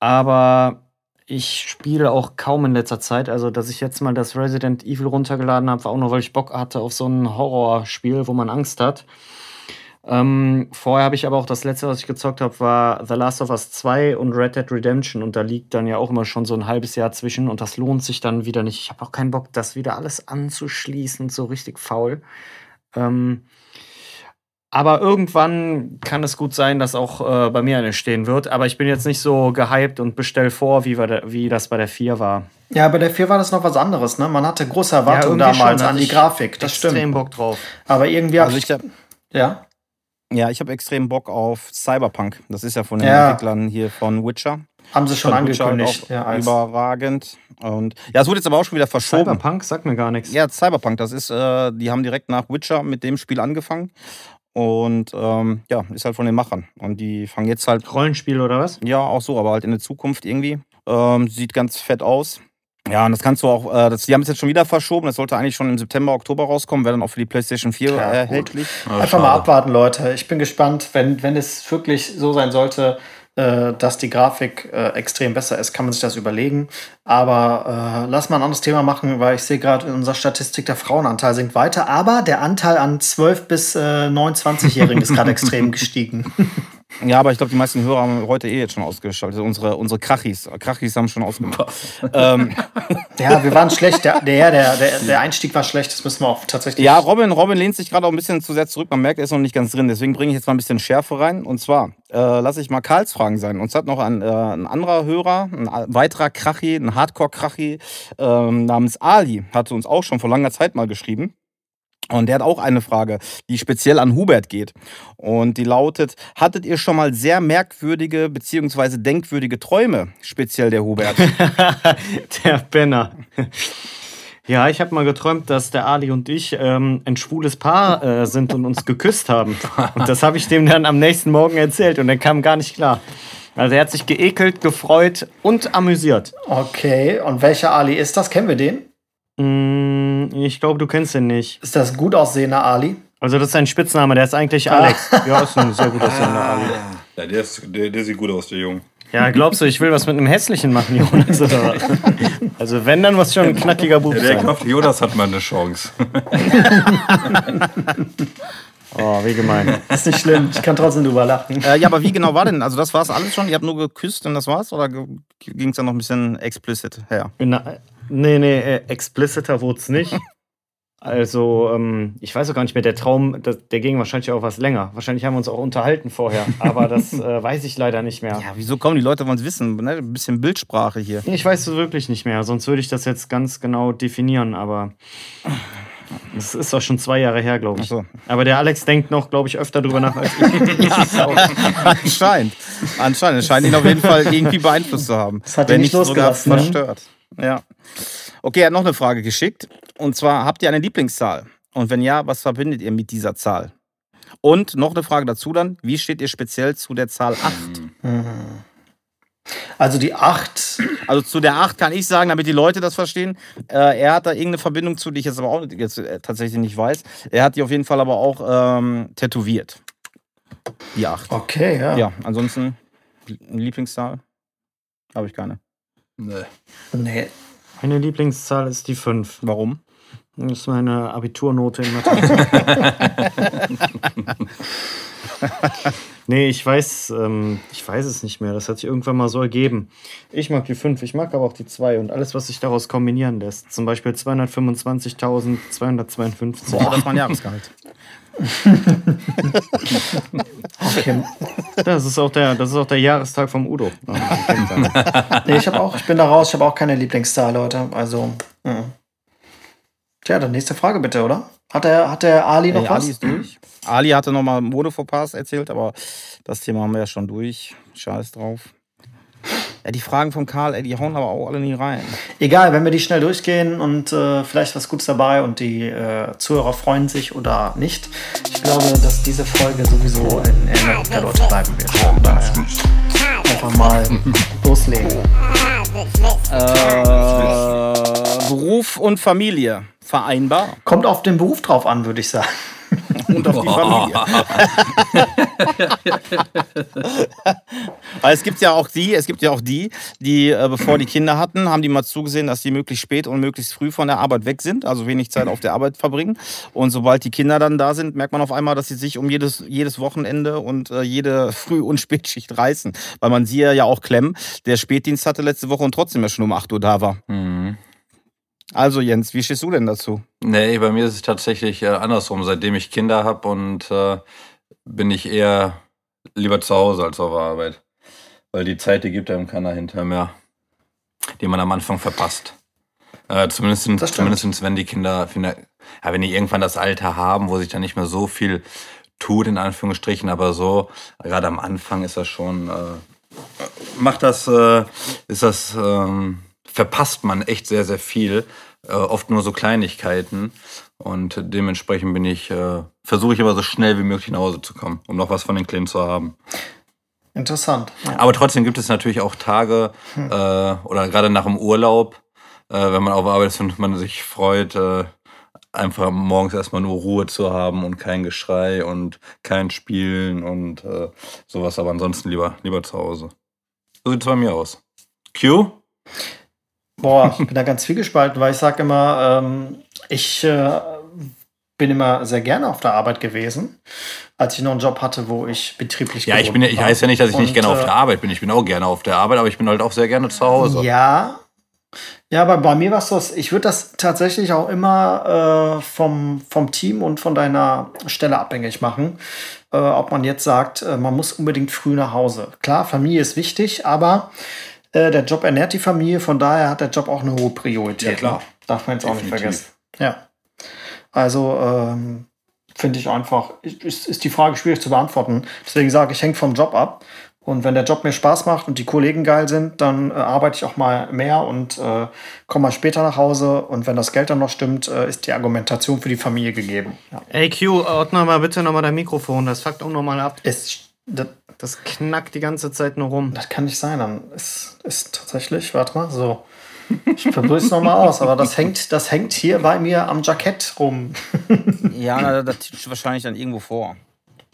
Aber ich spiele auch kaum in letzter Zeit. Also, dass ich jetzt mal das Resident Evil runtergeladen habe, war auch nur, weil ich Bock hatte auf so ein Horrorspiel, wo man Angst hat. Ähm, vorher habe ich aber auch das letzte, was ich gezockt habe, war The Last of Us 2 und Red Dead Redemption. Und da liegt dann ja auch immer schon so ein halbes Jahr zwischen und das lohnt sich dann wieder nicht. Ich habe auch keinen Bock, das wieder alles anzuschließen, so richtig faul. Ähm, aber irgendwann kann es gut sein, dass auch äh, bei mir eine stehen wird. Aber ich bin jetzt nicht so gehypt und bestell vor, wie, wir wie das bei der 4 war. Ja, bei der 4 war das noch was anderes. Ne? Man hatte große Erwartungen irgendwie damals schon, an die ich Grafik. Das Extrem stimmt. Bock drauf. Aber irgendwie Also ich ja. Ja, ich habe extrem Bock auf Cyberpunk. Das ist ja von den Ja. Entwicklern hier von Witcher. Haben sie schon Witcher halt angekündigt. Ja, überragend. Und ja, es wurde jetzt aber auch schon wieder verschoben. Cyberpunk sagt mir gar nichts. Ja, Cyberpunk, das ist, äh, die haben direkt nach Witcher mit dem Spiel angefangen. Und ähm, ja, ist halt von den Machern. Und die fangen jetzt halt, Rollenspiel oder was? ja, auch so, aber halt in der Zukunft irgendwie. Ähm, sieht ganz fett aus. Ja, und das kannst du auch, äh, das, die haben es jetzt schon wieder verschoben. Das sollte eigentlich schon im September, Oktober rauskommen, wäre dann auch für die PlayStation 4 Ja, erhältlich. Ah, Einfach mal abwarten, Leute. Ich bin gespannt, wenn, wenn es wirklich so sein sollte, äh, dass die Grafik äh, extrem besser ist, kann man sich das überlegen. Aber äh, lass mal ein anderes Thema machen, weil ich sehe gerade in unserer Statistik, der Frauenanteil sinkt weiter. Aber der Anteil an 12- bis äh, 29-Jährigen ist gerade extrem gestiegen. Ja, aber ich glaube, die meisten Hörer haben heute eh jetzt schon ausgeschaltet. Unsere, unsere Krachis. Krachis haben schon ausgemacht. ähm, Ja, wir waren schlecht. Der, der, der, der, Einstieg war schlecht. Das müssen wir auch tatsächlich. Ja, Robin, Robin lehnt sich gerade auch ein bisschen zu sehr zurück. Man merkt, er ist noch nicht ganz drin. Deswegen bringe ich jetzt mal ein bisschen Schärfe rein. Und zwar äh, lasse ich mal Karls Fragen sein. Uns hat noch ein, äh, ein anderer Hörer, ein weiterer Krachi, ein Hardcore-Krachi ähm, namens Ali, hatte uns auch schon vor langer Zeit mal geschrieben. Und der hat auch eine Frage, die speziell an Hubert geht. Und die lautet: Hattet ihr schon mal sehr merkwürdige bzw. denkwürdige Träume? Speziell der Hubert. der Penner. Ja, ich habe mal geträumt, dass der Ali und ich ähm, ein schwules Paar äh, sind und uns geküsst haben. Und das habe ich dem dann am nächsten Morgen erzählt und er kam gar nicht klar. Also er hat sich geekelt, gefreut und amüsiert. Okay, und welcher Ali ist das? Kennen wir den? Mm, ich glaube, du kennst ihn nicht. Ist das gut aussehender Ali? Also das ist sein Spitzname, der ist eigentlich Alex. Ja, ist ein sehr gut aussehender Ali. Ja, der, ist, der, der sieht gut aus, der Junge. Ja, glaubst du, ich will was mit einem hässlichen machen, Jonas? Oder? was? Also wenn, dann muss schon ein knackiger Bub Ja, der sein. Jonas hat mal eine Chance. Oh, wie gemein. Ist nicht schlimm. Ich kann trotzdem drüber lachen. äh, ja, aber wie genau war denn? Also, das war's alles schon? Ihr habt nur geküsst und das war's? Oder ging es dann noch ein bisschen explicit her? Na, nee, nee, äh, expliciter wurde es nicht. Also, ähm, ich weiß auch gar nicht mehr, der Traum, das, der ging wahrscheinlich auch was länger. Wahrscheinlich haben wir uns auch unterhalten vorher, aber das äh, weiß ich leider nicht mehr. Ja, wieso kommen die Leute wollen es wissen? Ne? Ein bisschen Bildsprache hier. Ich weiß es wirklich nicht mehr, sonst würde ich das jetzt ganz genau definieren, aber es ist doch schon zwei Jahre her, glaube ich. So. Aber der Alex denkt noch, glaube ich, öfter drüber nach als ich. Anscheinend. Anscheinend. Es scheint ihn auf jeden Fall irgendwie beeinflusst zu haben. Das hat ihn Wenn nicht sogar losgelassen, ne? Ja. Okay, er hat noch eine Frage geschickt. Und zwar, habt ihr eine Lieblingszahl? Und wenn ja, was verbindet ihr mit dieser Zahl? Und noch eine Frage dazu dann, wie steht ihr speziell zu der Zahl 8? Also die 8. Also zu der 8 kann ich sagen, damit die Leute das verstehen. Äh, er hat da irgendeine Verbindung zu, die ich jetzt aber auch jetzt, äh, tatsächlich nicht weiß. Er hat die auf jeden Fall aber auch ähm, tätowiert. Die 8. Okay, ja. Ja, ansonsten eine Lieblingszahl habe ich keine. Nee. Nee. Meine Lieblingszahl ist die 5. Warum? Das ist meine Abiturnote in Mathematik. Nee, ich weiß, ähm, ich weiß es nicht mehr. Das hat sich irgendwann mal so ergeben. Ich mag die 5, ich mag aber auch die 2 und alles, was sich daraus kombinieren lässt. Zum Beispiel 225.252. Boah, das ist mein Jahresgehalt. Okay. Das ist auch der, das ist auch der Jahrestag vom Udo. Nee, ich habe auch, ich bin da raus, ich habe auch keine Lieblingszahl, Leute. Also. mh. Tja, dann nächste Frage bitte, oder? Hat der, hat der Ali noch Ey, was? Ali ist durch. Ali hatte nochmal Modevorpass erzählt, aber das Thema haben wir ja schon durch. Scheiß drauf. Ja, die Fragen von Karl, ey, die hauen aber auch alle nie rein. Egal, wenn wir die schnell durchgehen und äh, vielleicht was Gutes dabei und die äh, Zuhörer freuen sich oder nicht. Ich glaube, dass diese Folge sowieso in Erinnerung der Leute bleiben wird. Von daher einfach mal loslegen. Äh, Beruf und Familie vereinbar. Kommt auf den Beruf drauf an, würde ich sagen. Und auf die Familie. Weil es gibt ja auch die, es gibt ja auch die, die, äh, bevor die Kinder hatten, haben die mal zugesehen, dass die möglichst spät und möglichst früh von der Arbeit weg sind, also wenig Zeit auf der Arbeit verbringen. Und sobald die Kinder dann da sind, merkt man auf einmal, dass sie sich um jedes, jedes Wochenende und äh, jede Früh- und Spätschicht reißen. Weil man sie ja auch klemmen, der Spätdienst hatte letzte Woche und trotzdem ja schon um 8 Uhr da war. Mhm. Also Jens, wie stehst du denn dazu? Nee, bei mir ist es tatsächlich äh, andersrum. Seitdem ich Kinder habe und äh, bin ich eher lieber zu Hause als auf der Arbeit. Weil die Zeit, die gibt einem keiner hinterher mehr, die man am Anfang verpasst. Äh, zumindest, zumindest wenn die Kinder, Kinder ja, wenn die irgendwann das Alter haben, wo sich dann nicht mehr so viel tut, in Anführungsstrichen, aber so, gerade am Anfang ist das schon, äh, macht das, äh, ist das, ähm, verpasst man echt sehr, sehr viel. Äh, oft nur so Kleinigkeiten. Und dementsprechend bin ich, äh, versuche ich aber so schnell wie möglich nach Hause zu kommen, um noch was von den Kleinen zu haben. Interessant. Ja. Aber trotzdem gibt es natürlich auch Tage äh, oder gerade nach dem Urlaub, äh, wenn man auf Arbeit ist und man sich freut, äh, einfach morgens erstmal nur Ruhe zu haben und kein Geschrei und kein Spielen und äh, sowas, aber ansonsten lieber, lieber zu Hause. So sieht es bei mir aus. Q? Boah, ich bin da ganz viel gespalten, weil ich sage immer, ähm, ich äh, bin immer sehr gerne auf der Arbeit gewesen, als ich noch einen Job hatte, wo ich betrieblich Ja, ich bin, gebunden ich heiße ja nicht, dass ich nicht Und, gerne auf äh, der Arbeit bin. Ich bin auch gerne auf der Arbeit, aber ich bin halt auch sehr gerne zu Hause. Ja. Ja, aber bei mir war es so, ich würde das tatsächlich auch immer äh, vom, vom Team und von deiner Stelle abhängig machen. Äh, ob man jetzt sagt, äh, man muss unbedingt früh nach Hause. Klar, Familie ist wichtig, aber äh, der Job ernährt die Familie, von daher hat der Job auch eine hohe Priorität. Ja, klar. ne? Darf man jetzt auch nicht Definitiv. vergessen. Ja. Also ähm, finde ich einfach, ist, ist die Frage schwierig zu beantworten. Deswegen sage ich, hängt vom Job ab. Und wenn der Job mir Spaß macht und die Kollegen geil sind, dann äh, arbeite ich auch mal mehr und äh, komme mal später nach Hause. Und wenn das Geld dann noch stimmt, äh, ist die Argumentation für die Familie gegeben. Ja. Ey, Q, ordne mal bitte nochmal dein Mikrofon. Das fuckt auch nochmal ab. Ist, das, Das knackt die ganze Zeit nur rum. das kann nicht sein. Dann ist, ist tatsächlich, warte mal, so. Ich probiere es nochmal aus, aber das hängt, das hängt hier bei mir am Jackett rum. Ja, das titscht wahrscheinlich dann irgendwo vor.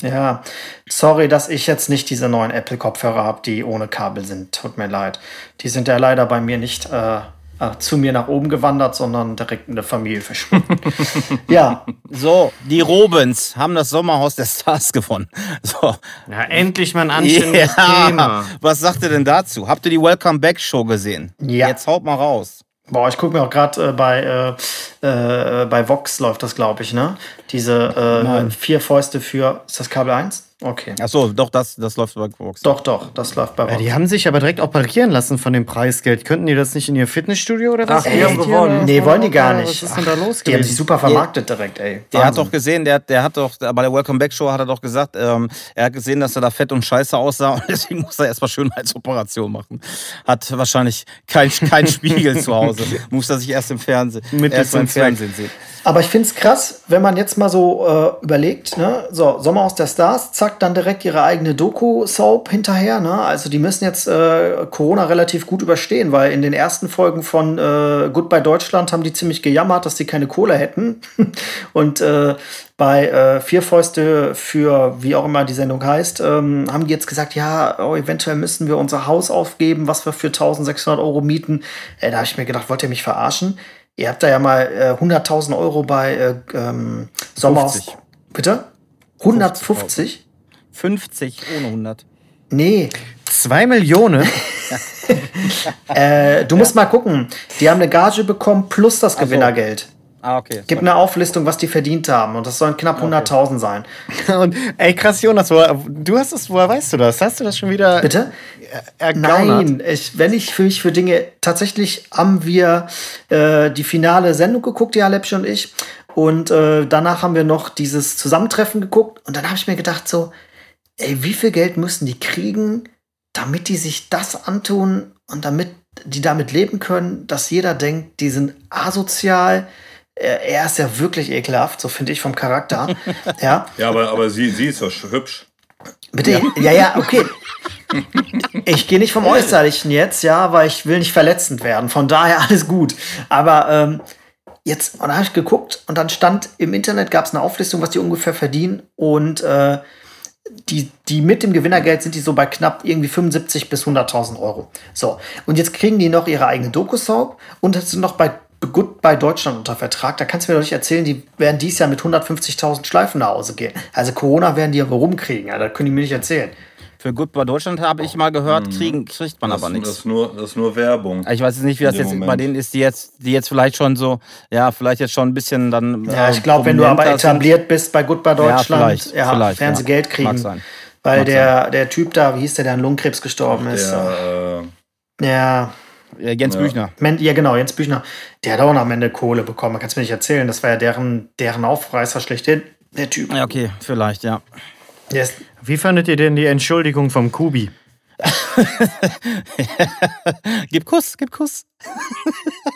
Ja, sorry, dass ich jetzt nicht diese neuen Apple-Kopfhörer habe, die ohne Kabel sind. Tut mir leid. Die sind ja leider bei mir nicht äh, äh, zu mir nach oben gewandert, sondern direkt in der Familie verschwunden. ja, So, die Robens haben das Sommerhaus der Stars gewonnen. So. Ja, endlich mal ein anständiges Ja. Thema. Was sagt ihr denn dazu? Habt ihr die Welcome Back Show gesehen? Ja. Jetzt haut mal raus. boah, ich gucke mir auch gerade äh, bei, äh, äh, bei Vox läuft das, glaube ich, ne? Diese äh, vier Fäuste für. Ist das Kabel 1? Okay. Achso, doch, das, das läuft bei Vox. Doch, doch, das läuft bei Ja, Vox. die haben sich aber direkt operieren lassen von dem Preisgeld. Könnten die das nicht in ihr Fitnessstudio oder was? Ach, die haben gewonnen. nee, wollen die gar nicht. Was ist denn da los die haben sich super vermarktet direkt, ey. Der hat doch gesehen, der, der hat doch, bei der Welcome Back Show hat er doch gesagt, ähm, er hat gesehen, dass er da fett und scheiße aussah und deswegen muss er erstmal Schönheitsoperation machen. Hat wahrscheinlich kein, kein Spiegel zu Hause. Muss er sich erst im Fernsehen, Mittel erst im. Fernsehen sehen. Aber ich finde es krass, wenn man jetzt mal so äh, überlegt, ne? so Sommer aus der Stars, zack, dann direkt ihre eigene Doku-Soap hinterher. Ne? Also die müssen jetzt äh, Corona relativ gut überstehen, weil in den ersten Folgen von äh, Goodbye Deutschland haben die ziemlich gejammert, dass die keine Kohle hätten. Und äh, bei äh, Vier Fäuste für, wie auch immer die Sendung heißt, ähm, haben die jetzt gesagt, ja, oh, eventuell müssen wir unser Haus aufgeben, was wir für 1600 Euro mieten. Äh, da habe ich mir gedacht, wollt ihr mich verarschen? Ihr habt da ja mal äh, 100.000 Euro bei äh, ähm, Sommer. 50. Bitte? 150? 50 ohne 100. Nee, Zwei Millionen? äh, du musst mal gucken. Die haben eine Gage bekommen plus das Gewinnergeld. Ah, okay. Gibt eine Auflistung, was die verdient haben. Und das sollen knapp 100.000 sein. Und ey, krass, Jonas, woher, du hast es, woher weißt du das? Hast du das schon wieder Bitte? ergaunert? Nein, ich, wenn ich für mich für Dinge, tatsächlich haben wir äh, die finale Sendung geguckt, die Alepsch und ich. Und äh, danach haben wir noch dieses Zusammentreffen geguckt. Und dann habe ich mir gedacht, so, ey, wie viel Geld müssen die kriegen, damit die sich das antun und damit die damit leben können, dass jeder denkt, die sind asozial. Er ist ja wirklich ekelhaft, so finde ich vom Charakter. ja. Ja, aber, aber sie, sie ist doch hübsch. Bitte? Ja, ja, okay. Ich gehe nicht vom Äußerlichen jetzt, ja, weil ich will nicht verletzend werden. Von daher alles gut. Aber ähm, jetzt, und da habe ich geguckt und dann stand im Internet, gab es eine Auflistung, was die ungefähr verdienen. Und äh, die, die mit dem Gewinnergeld sind die so bei knapp irgendwie 75 bis 100.000 Euro. So, und jetzt kriegen die noch ihre eigene Doku-Soap und sind noch bei Goodbye Deutschland unter Vertrag. Da kannst du mir doch nicht erzählen, die werden dies Jahr mit 150.000 Schleifen nach Hause gehen. Also Corona werden die aber rumkriegen, ja, das können die mir nicht erzählen. Für Good bei Deutschland habe ich mal gehört, kriegen, kriegt man Das, aber das, nichts. ist nur, das ist nur Werbung. Ich weiß jetzt nicht, wie das jetzt bei Moment. denen ist, die jetzt, die jetzt vielleicht schon so, ja, vielleicht jetzt schon ein bisschen dann. Ja, äh, ich glaube, wenn du aber etabliert bist bei Goodbye Deutschland, vielleicht, ja, vielleicht, werden sie ja. Geld kriegen. Mag sein. Weil Mag der, der Typ da, wie hieß der, der an Lungenkrebs gestorben ist? Der, äh, Ja, Jens Ja. Büchner. Men- ja, genau, Jens Büchner. Der hat auch noch am Ende Kohle bekommen. Man kann es mir nicht erzählen. Das war ja deren, deren Aufreißer schlechthin. Der Typ. Ja, okay, vielleicht, ja. Ist, Wie fandet ihr denn die Entschuldigung vom Kubi? Gib Kuss, gib Kuss.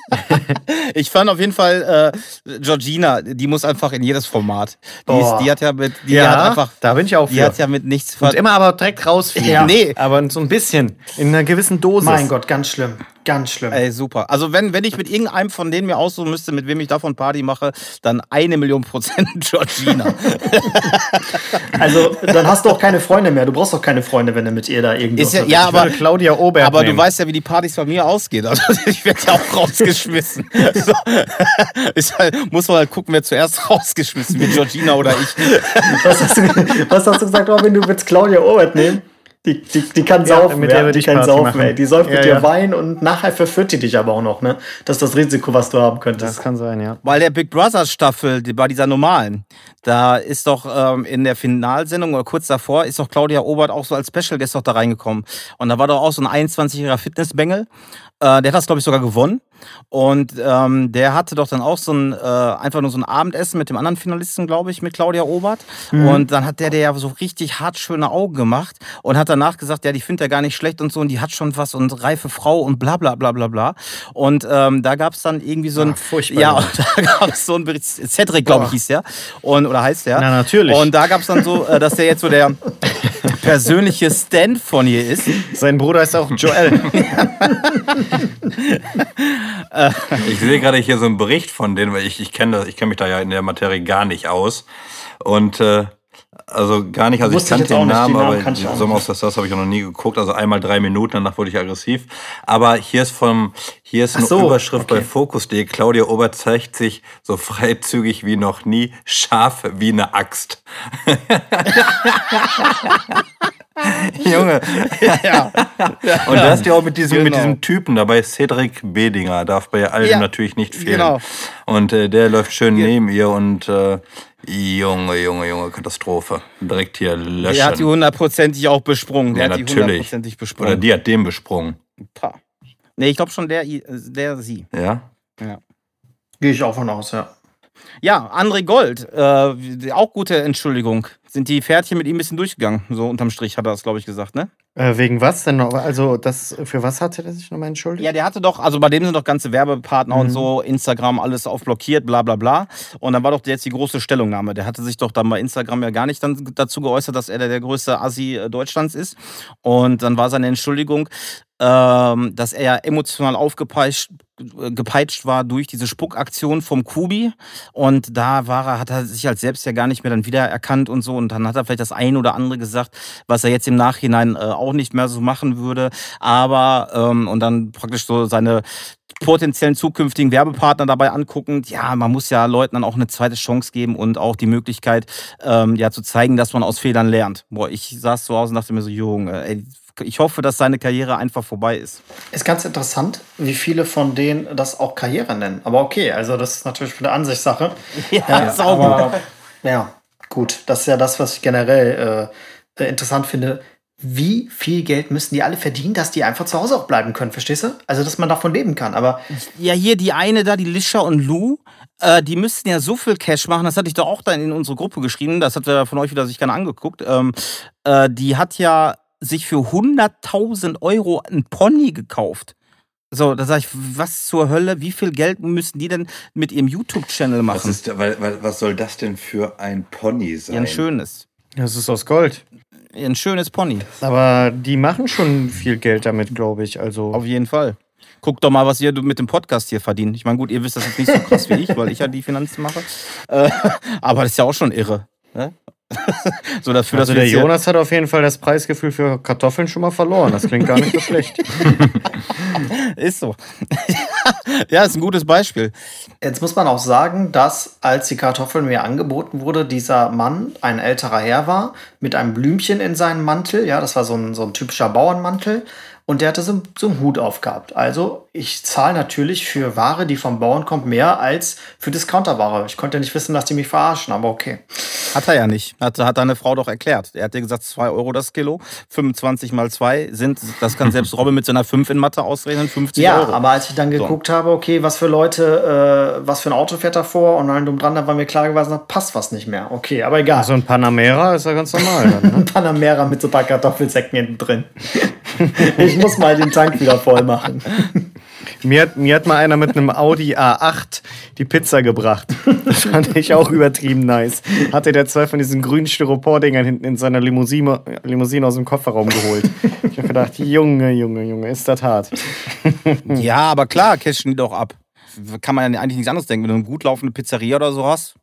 ich fand auf jeden Fall äh, Georgina, die muss einfach in jedes Format. Die, ist, die hat ja mit, die hat einfach, da bin ich auch die für. hat ja mit nichts ver Und immer aber direkt rausfliegen. Ja. Nee. Aber so ein bisschen. In einer gewissen Dosis. mein Gott, ganz schlimm. Ganz schlimm. Ey, super. Also wenn, wenn ich mit irgendeinem von denen mir aussuchen müsste, mit wem ich davon Party mache, dann eine Million Prozent Georgina. Also, dann hast du auch keine Freunde mehr. Du brauchst auch keine Freunde, wenn du mit ihr da irgendwie. Ist ja, ja, aber, Claudia Obert aber du nehmen. weißt ja, wie die Partys bei mir ausgehen. Also ich werde ja auch rausgeschmissen. So. Halt, muss man halt gucken, wer zuerst rausgeschmissen wird, Georgina oder ich. Was hast, du, was hast du gesagt, Robin? Du willst Claudia Obert nehmen? Die, die, die kann Ja, saufen, mit der ja, die ich kann Party saufen, machen. ey. Die säuft mit Ja, dir ja. Wein und nachher verführt die dich aber auch noch, ne? Das ist das Risiko, was du haben könntest. Das kann sein, ja. Weil der Big Brother Staffel, die, bei dieser normalen, da ist doch ähm, in der Finalsendung oder kurz davor, ist doch Claudia Obert auch so als Special Guest doch da reingekommen. Und da war doch auch so ein 21-jähriger Fitnessbengel. Äh, der hat das, glaube ich, sogar gewonnen. Und ähm, der hatte doch dann auch so ein, äh, einfach nur so ein Abendessen mit dem anderen Finalisten, glaube ich, mit Claudia Obert. Und dann hat der der ja so richtig hart schöne Augen gemacht und hat danach gesagt, ja, die findet er gar nicht schlecht und so und die hat schon was und reife Frau und bla bla bla bla bla. Und ähm, da gab es dann irgendwie so ein, Ah, furchtbar. ja, und da gab es so einen Bericht, Cedric, glaube ich, hieß der. Und, oder heißt der. Na, natürlich. Und da gab es dann so, äh, dass der jetzt so der persönliche Stand von ihr ist. Sein Bruder ist auch Joel. Ich sehe gerade hier so einen Bericht von denen, weil ich, ich kenne kenne mich da ja in der Materie gar nicht aus. Und äh, also gar nicht, also ich kannte den nicht, die Namen, Namen aber Sommer aus der Stars habe ich auch noch nie geguckt. Also einmal drei Minuten, danach wurde ich aggressiv. Aber hier ist vom, hier ist eine so, Überschrift okay. bei Focus.de. Claudia Obert zeigt sich so freizügig wie noch nie, scharf wie eine Axt. Junge. Ja. Und da ist ja auch mit diesem, mit Genau. diesem Typen dabei, Cedric Bedinger, darf bei all dem Ja, natürlich nicht fehlen. genau. Und äh, der läuft schön neben ihr und äh, Junge, Junge, Junge, Katastrophe. Direkt hier löschen. Der hat die hundertprozentig auch besprungen. Der ja, hat die natürlich. hundertprozentig besprungen. Oder die hat den besprungen. Pah. Nee, ich glaube schon der, der sie. Ja? Gehe ich auch von aus, ja. Ja, André Gold, äh, auch gute Entschuldigung. Sind die Pferdchen mit ihm ein bisschen durchgegangen? So unterm Strich hat er das, glaube ich, gesagt, ne? äh, wegen was denn noch? Also, das, für was hatte er sich nochmal entschuldigt? Ja, der hatte doch, also bei dem sind doch ganze Werbepartner und so, Instagram alles auf blockiert, bla bla bla. Und dann war doch jetzt die große Stellungnahme. Der hatte sich doch dann bei Instagram ja gar nicht dann dazu geäußert, dass er der, der größte Assi äh, Deutschlands ist. Und dann war seine Entschuldigung, ähm, dass er ja emotional aufgepeitscht gepeitscht war durch diese Spuckaktion vom Kubi und da war er, hat er sich halt selbst ja gar nicht mehr dann wiedererkannt und so und dann hat er vielleicht das ein oder andere gesagt, was er jetzt im Nachhinein äh, auch nicht mehr so machen würde, aber ähm, und dann praktisch so seine potenziellen zukünftigen Werbepartner dabei angucken. Ja, man muss ja Leuten dann auch eine zweite Chance geben und auch die Möglichkeit, ähm, ja, zu zeigen, dass man aus Fehlern lernt. Boah, ich saß zu Hause und dachte mir so, Junge, ey, ich hoffe, dass seine Karriere einfach vorbei ist. Ist ganz interessant, wie viele von denen das auch Karriere nennen. Aber okay, also das ist natürlich eine Ansichtssache. Ja, ja auch aber, gut. Ja, gut. Das ist ja das, was ich generell äh, interessant finde wie viel Geld müssen die alle verdienen, dass die einfach zu Hause auch bleiben können, verstehst du? Also, dass man davon leben kann. Aber ja, hier die eine da, die Lisha und Lou, äh, die müssten ja so viel Cash machen. Das hatte ich doch auch dann in unsere Gruppe geschrieben. Das hat wer von euch wieder sich gerne angeguckt. Ähm, äh, die hat ja sich für 100.000 Euro ein Pony gekauft. So, da sage ich, was zur Hölle, wie viel Geld müssen die denn mit ihrem YouTube-Channel machen? Was, ist, weil, weil, was soll das denn für ein Pony sein? Ja, ein schönes. Das ist aus Gold. Ein schönes Pony. Aber die machen schon viel Geld damit, glaube ich. Also Auf jeden Fall. Guckt doch mal, was ihr mit dem Podcast hier verdient. Ich meine, gut, ihr wisst das jetzt nicht so krass wie ich, weil ich ja die Finanzen mache. Äh, aber das ist ja auch schon irre. Ne? so dafür, also der Jonas hat auf jeden Fall das Preisgefühl für Kartoffeln schon mal verloren. Das klingt gar nicht so schlecht. ist so. ja, ist ein gutes Beispiel. Jetzt muss man auch sagen, dass als die Kartoffeln mir angeboten wurde, dieser Mann ein älterer Herr war mit einem Blümchen in seinem Mantel. Ja, das war so ein, so ein typischer Bauernmantel. Und der hatte so, so einen Hut aufgehabt. Also ich zahle natürlich für Ware, die vom Bauern kommt, mehr als für Discounterware. Ich konnte ja nicht wissen, dass die mich verarschen, aber okay. Hat er ja nicht. Hat, hat deine Frau doch erklärt. Er hat dir gesagt, 2 Euro das Kilo, 25 mal 2 sind, das kann selbst Robin mit seiner 5 in Mathe ausrechnen, 50 ja, Euro. Ja, aber als ich dann geguckt so. habe, okay, was für Leute, äh, was für ein Auto fährt da vor und dann drum dran, da war mir klar gewesen, da passt was nicht mehr. Okay, aber egal. So ein Panamera ist ja ganz normal. Dann, ne? ein Panamera mit so ein paar Kartoffelsäcken hinten drin. ich muss mal den Tank wieder voll machen. Mir hat, mir hat mal einer mit einem Audi A8 die Pizza gebracht. Das fand ich auch übertrieben nice. Hatte der zwei von diesen grünen Styropor-Dingern hinten in seiner Limousine, Limousine aus dem Kofferraum geholt. Ich habe gedacht, Junge, Junge, Junge, ist das hart. Ja, aber klar, cashen die doch ab. Kann man ja eigentlich nichts anderes denken. Wenn du eine gut laufende Pizzeria oder so hast,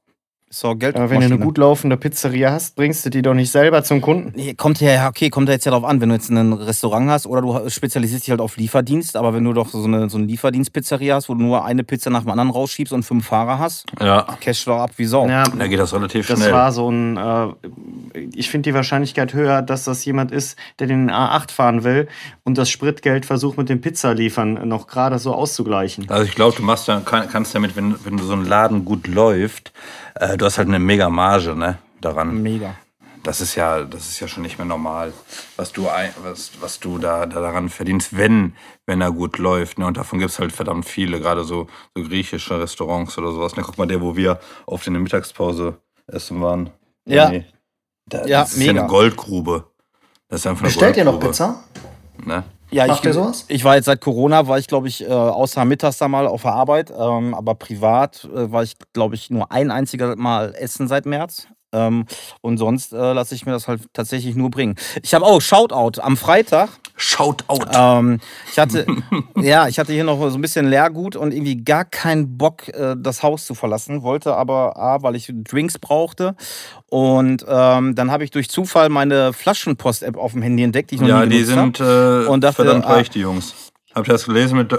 so, Geld. Aber wenn du eine gut laufende Pizzeria hast, bringst du die doch nicht selber zum Kunden. Nee, kommt ja, okay, kommt ja jetzt ja darauf an, wenn du jetzt ein Restaurant hast oder du spezialisierst dich halt auf Lieferdienst, aber wenn du doch so eine, so eine Lieferdienstpizzeria hast, wo du nur eine Pizza nach dem anderen rausschiebst und fünf Fahrer hast, ja. cash doch ab wie Sau. Ja, da geht das relativ das schnell. Das war so ein, äh, ich finde die Wahrscheinlichkeit höher, dass das jemand ist, der den A8 fahren will und das Spritgeld versucht mit dem Pizzaliefern noch gerade so auszugleichen. Also ich glaube, du machst ja, kannst damit, wenn, wenn so ein Laden gut läuft, äh, du hast halt eine mega Marge, ne, daran. Mega. Das ist ja, das ist ja schon nicht mehr normal, was du, was, was du da, da daran verdienst, wenn, wenn er gut läuft. Ne? Und davon gibt es halt verdammt viele, gerade so, so griechische Restaurants oder sowas. Ne? Guck mal, der, wo wir auf der Mittagspause essen waren. Ja. Nee, da, ja, das ist mega. ja eine Goldgrube. Das ist einfach eine Bestellt ihr noch Pizza? Ne? Ja, Macht ich, sowas? ich war jetzt seit Corona, war ich glaube ich, äh, außer mittags da mal auf der Arbeit, ähm, aber privat äh, war ich glaube ich nur ein einziger Mal essen seit März. Ähm, und sonst äh, lasse ich mir das halt tatsächlich nur bringen. Ich habe auch Shoutout am Freitag. Shoutout. Ähm, ich hatte, ja, ich hatte hier noch so ein bisschen Leergut und irgendwie gar keinen Bock, äh, das Haus zu verlassen. Wollte aber, A, weil ich Drinks brauchte. Und ähm, dann habe ich durch Zufall meine Flaschenpost-App auf dem Handy entdeckt, die ich noch ja, nie genutzt habe. Ja, die sind äh, und dachte, verdammt reich, die Jungs. Habt ihr das gelesen mit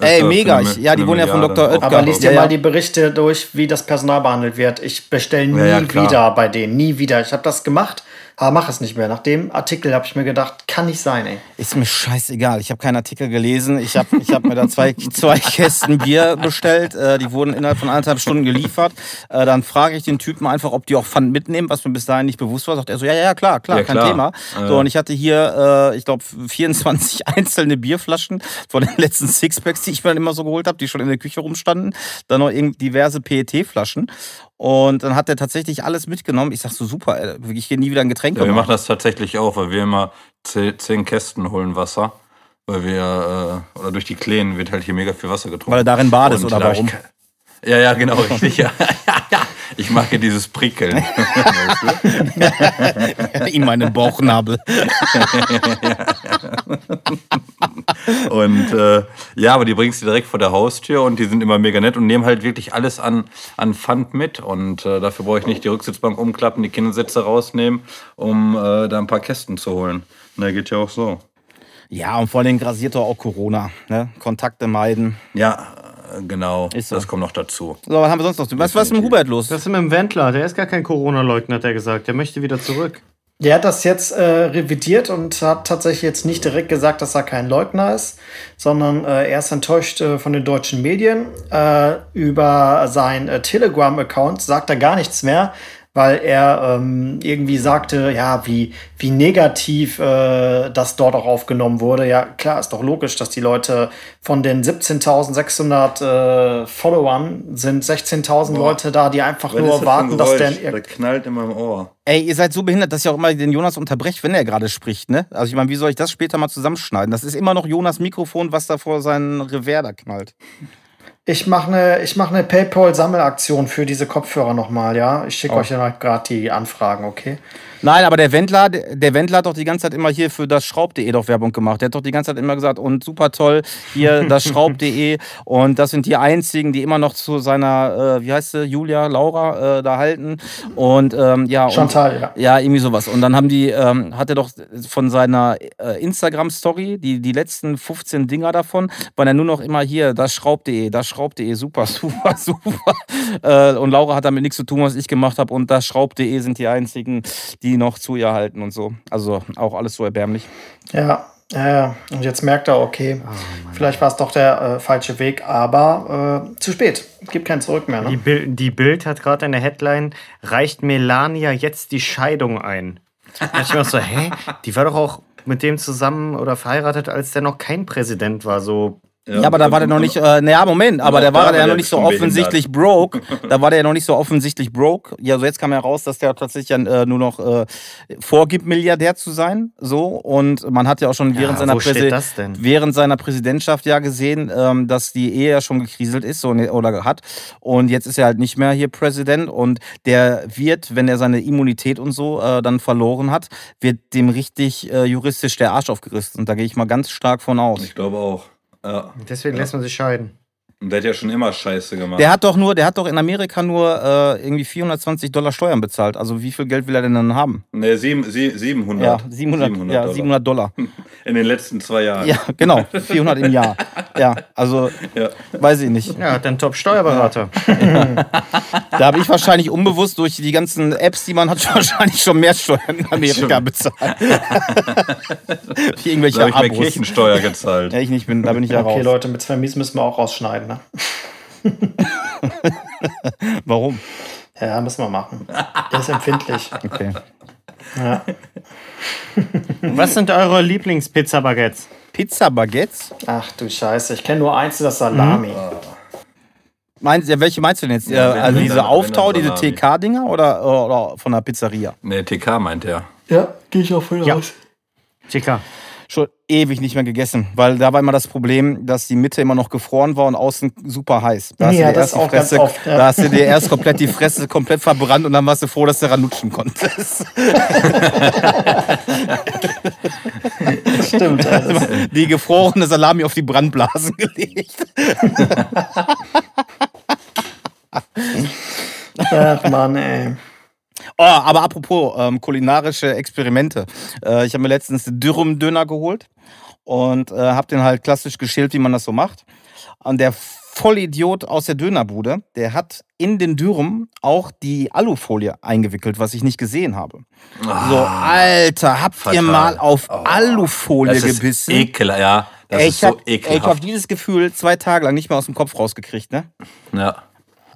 Ey, mega. Ich, ja, die wohnen ja von Dr. Oetker. Aber liest dir ja, mal die Berichte durch, wie das Personal behandelt wird. Ich bestelle nie ja, wieder bei denen. Nie wieder. Ich habe das gemacht aber mach es nicht mehr. Nach dem Artikel habe ich mir gedacht, kann nicht sein, ey. Ist mir scheißegal. Ich habe keinen Artikel gelesen. Ich habe ich hab mir da zwei, zwei Kästen Bier bestellt. Äh, die wurden innerhalb von anderthalb Stunden geliefert. Äh, dann frage ich den Typen einfach, ob die auch Pfand mitnehmen, was mir bis dahin nicht bewusst war. Sagt er so, ja, ja, klar, klar, ja, kein klar. Thema. So, und ich hatte hier, äh, ich glaube, 24 einzelne Bierflaschen von den letzten Sixpacks, die ich mir dann immer so geholt habe, die schon in der Küche rumstanden. Dann noch diverse PET-Flaschen. Und dann hat er tatsächlich alles mitgenommen. Ich sag so, super, ey, ich gehe nie wieder ein Getränk ja, Wir machen das tatsächlich auch, weil wir immer zehn Kästen holen Wasser. Weil wir, äh, oder durch die Kleen wird halt hier mega viel Wasser getrunken. Weil er darin badest, oder warum? Ja, ja, genau, richtig. Ja. Ich mag ja dieses Prickeln. In meinem Bauchnabel. und äh, ja, aber die bringst du direkt vor der Haustür und die sind immer mega nett und nehmen halt wirklich alles an, an Pfand mit. Und äh, dafür brauche ich nicht die Rücksitzbank umklappen, die Kindersitze rausnehmen, um äh, da ein paar Kästen zu holen. Na, geht ja auch so. Ja, und vor allem grasiert doch auch Corona. Ne? Kontakte meiden. Ja, genau. Ist so. Das kommt noch dazu. So, was haben wir sonst noch? Was, was ist mit Hubert los? Das ist mit dem Wendler, der ist gar kein Corona-Leugner, hat er gesagt. Der möchte wieder zurück. Der hat das jetzt äh, revidiert und hat tatsächlich jetzt nicht direkt gesagt, dass er kein Leugner ist, sondern äh, er ist enttäuscht äh, von den deutschen Medien. Äh, über sein äh, Telegram-Account sagt er gar nichts mehr, weil er ähm, irgendwie sagte, ja, wie, wie negativ äh, das dort auch aufgenommen wurde. Ja, klar, ist doch logisch, dass die Leute von den 17.600 äh, Followern sind 16.000 Leute da, die einfach nur warten, dass der... Der knallt in meinem Ohr. Ey, ihr seid so behindert, dass ihr auch immer den Jonas unterbrecht, wenn er gerade spricht, ne? Also ich meine, wie soll ich das später mal zusammenschneiden? Das ist immer noch Jonas Mikrofon, was da vor seinen Revers da knallt. Ich mache eine ich mach ne PayPal-Sammelaktion für diese Kopfhörer nochmal, ja? Ich schicke Oh. euch ja gerade die Anfragen, okay? Nein, aber der Wendler, der Wendler hat doch die ganze Zeit immer hier für das Schraub.de doch Werbung gemacht. Der hat doch die ganze Zeit immer gesagt, und super toll, hier das Schraub.de. Und das sind die einzigen, die immer noch zu seiner, äh, wie heißt sie, Julia, Laura, äh, da halten. Und ähm, ja. Chantal, und, ja. Ja, irgendwie sowas. Und dann haben die, ähm, hat er doch von seiner äh, Instagram-Story, die, die letzten 15 Dinger davon, waren ja nur noch immer hier, das Schraub.de, das Schraub.de, super, super, super. Äh, und Laura hat damit nichts zu tun, was ich gemacht habe. Und das Schraub.de sind die einzigen, die noch zu ihr halten und so. Also auch alles so erbärmlich. Ja, ja, ja. Und jetzt merkt er, okay, vielleicht war es doch der äh, falsche Weg, aber äh, zu spät. Gibt kein Zurück mehr, Die, ne? Bild, die Bild hat gerade in der Headline, reicht Melania jetzt die Scheidung ein? Da dachte ich mir auch so, hä? Die war doch auch mit dem zusammen oder verheiratet, als der noch kein Präsident war. So, Ja, aber da war der noch nicht, äh, naja, Moment, aber Ja, der war da ja noch der nicht so offensichtlich broke. Da war der ja noch nicht so offensichtlich broke. Ja, so jetzt kam ja raus, dass der tatsächlich ja, äh, nur noch äh, vorgibt, Milliardär zu sein. So. Und man hat ja auch schon während, Ja, seiner, Präsi- während seiner Präsidentschaft ja gesehen, ähm, dass die Ehe ja schon gekriselt ist so, ne, oder hat. Und jetzt ist er halt nicht mehr hier Präsident. Und der wird, wenn er seine Immunität und so äh, dann verloren hat, wird dem richtig äh, juristisch der Arsch aufgerissen. Und da gehe ich mal ganz stark von aus. Ich glaube auch. Ja. deswegen Ja. lässt man sich scheiden. Und der hat ja schon immer Scheiße gemacht. Der hat doch nur, der hat doch in Amerika nur äh, irgendwie 420 Dollar Steuern bezahlt. Also wie viel Geld will er denn dann haben? Ne, sieben, sie, 700. Ja, 700, ja, Dollar. 700 Dollar. In den letzten zwei Jahren. Ja, genau, 400 im Jahr. Ja, also Ja. weiß ich nicht. Ja, hat einen Top-Steuerberater. Da habe ich wahrscheinlich unbewusst durch die ganzen Apps, die man hat, wahrscheinlich schon mehr Steuern in Amerika Schon. bezahlt. Wie Da irgendwelche habe ich bei Abos. Kirchensteuer gezahlt. Ja, ich nicht bin, da bin ich ja Okay, raus. Leute, mit Vermies müssen wir auch rausschneiden, ne? Warum? Ja, müssen wir machen. Der ist empfindlich. Okay. Ja. Was sind eure Lieblingspizza-Baguettes? Pizza Baguettes? Ach du Scheiße, ich kenne nur eins, das Salami. Meinst, ja, welche meinst du denn jetzt? Ja, also diese dann- Auftau, diese. TK-Dinger oder, oder von der Pizzeria? Ne, TK meint er. Ja, gehe ich auch voll Ja. raus. Chica. Schon ewig nicht mehr gegessen, weil da war immer das Problem, dass die Mitte immer noch gefroren war und außen super heiß. Da hast, Ja, du dir das erst die Fresse, oft, ja. da hast du dir erst komplett die Fresse komplett verbrannt und dann warst du froh, dass du daran lutschen konntest. Stimmt. Also, die gefrorene Salami auf die Brandblasen gelegt. ach Mann, ey. Oh, aber apropos ähm, kulinarische Experimente. Äh, ich habe mir letztens Dürrum-Döner geholt und äh, habe den halt klassisch geschält, wie man das so macht. Und der Vollidiot aus der Dönerbude, der hat in den Dürrum auch die Alufolie eingewickelt, was ich nicht gesehen habe. So, Alter, habt ihr Ah, fatal. mal auf Oh, Alufolie Das ist gebissen? ekel, ja. Das Ey, ist ich so hab, ey, ich habe ekelhaft. dieses Gefühl zwei Tage lang nicht mehr aus dem Kopf rausgekriegt, ne? Ja.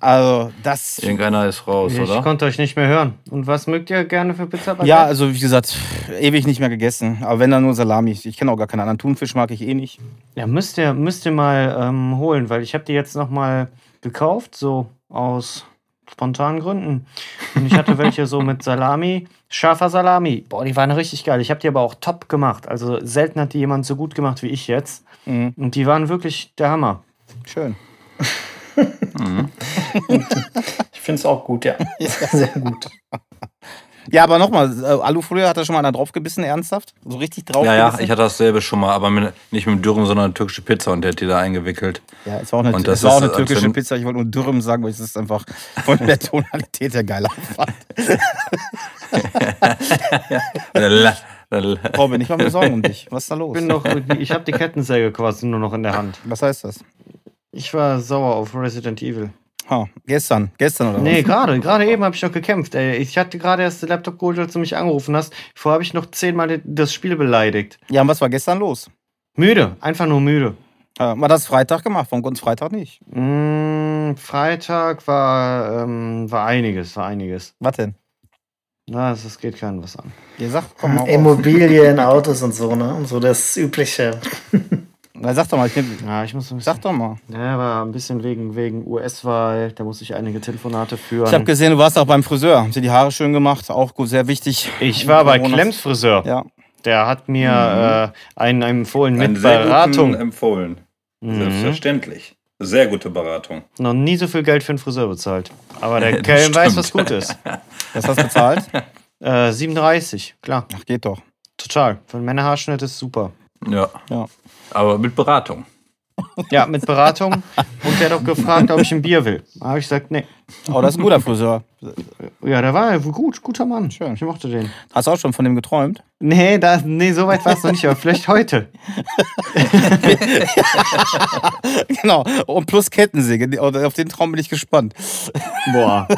Also, das. Irgendeiner ist raus, Ich oder? konnte euch nicht mehr hören. Und was mögt ihr gerne für Pizza Baguette? Ja, also wie gesagt, ewig nicht mehr gegessen. Aber wenn dann nur Salami. Ich kenne auch gar keinen anderen Thunfisch, mag ich eh nicht. Ja, müsst ihr, müsst ihr mal ähm, holen, weil ich habe die jetzt noch mal gekauft, so aus spontanen Gründen. Und ich hatte welche so mit Salami, scharfer Salami. Boah, die waren richtig geil. Ich habe die aber auch top gemacht. Also selten hat die jemand so gut gemacht wie ich jetzt. Mhm. Und die waren wirklich der Hammer. Schön. Ich finde es auch gut, ja. Sehr gut. Ja, aber nochmal, äh, Alufolie hat da schon mal einer draufgebissen, ernsthaft? So richtig Ja, draufgebissen? ja, ich hatte dasselbe schon mal, aber mit, nicht mit dem Dürren, sondern eine türkische Pizza und der hat die da eingewickelt. Ja, es war auch eine, Und das es war auch eine türkische schon- Pizza. Ich wollte nur Dürüm sagen, weil ich es einfach von der Tonalität her geiler fand. Robin, ich mache mir Sorgen um dich. Was ist da los? Ich, bin noch, ich habe die Kettensäge quasi nur noch in der Hand. Was heißt das? Ich war sauer auf Resident Evil. Ha, gestern. Gestern oder Nee, gerade. Gerade eben habe ich noch gekämpft. Ey, ich hatte gerade erst den Laptop geholt, als du mich angerufen hast. Vorher habe ich noch zehnmal das Spiel beleidigt. Ja, und was war gestern los? Müde. Einfach nur müde. Äh, war das Freitag gemacht? Warum konnte Freitag nicht? Mm, Freitag war, ähm, war einiges, war einiges. Was denn? Na, das, das geht keinem was an. Ihr sagt, komm mal auf. Immobilien, Autos und so, ne? Und so das Übliche. Na, sag doch mal, ich nehm, Ja, ich muss ein bisschen, sag doch mal. Ja, war ein bisschen wegen, wegen US-Wahl. Da musste ich einige Telefonate führen. Ich habe gesehen, du warst auch beim Friseur. Haben sie die Haare schön gemacht? Auch gut, sehr wichtig. Ich war bei Klemms Friseur. Ja. Der hat mir äh, einen empfohlen Einen mit guten Beratung. empfohlen. Mhm. Selbstverständlich. Sehr gute Beratung. Noch nie so viel Geld für einen Friseur bezahlt. Aber der Kelm weiß, was gut ist. Was hast du bezahlt? Äh, 37, klar. Ach, geht doch. Total. Für einen Männerhaarschnitt ist super. Ja. Ja. Aber mit Beratung. Ja, mit Beratung. Und der hat auch gefragt, ob ich ein Bier will. Da habe ich gesagt, nee. Oh, das ist ein guter Friseur. Ja, der war gut, guter Mann. Schön. Ich mochte den. Hast du auch schon von dem geträumt? Nee, da, nee so weit war es noch nicht, aber vielleicht heute. genau. Und plus Kettensäge. Auf den Traum bin ich gespannt. Boah.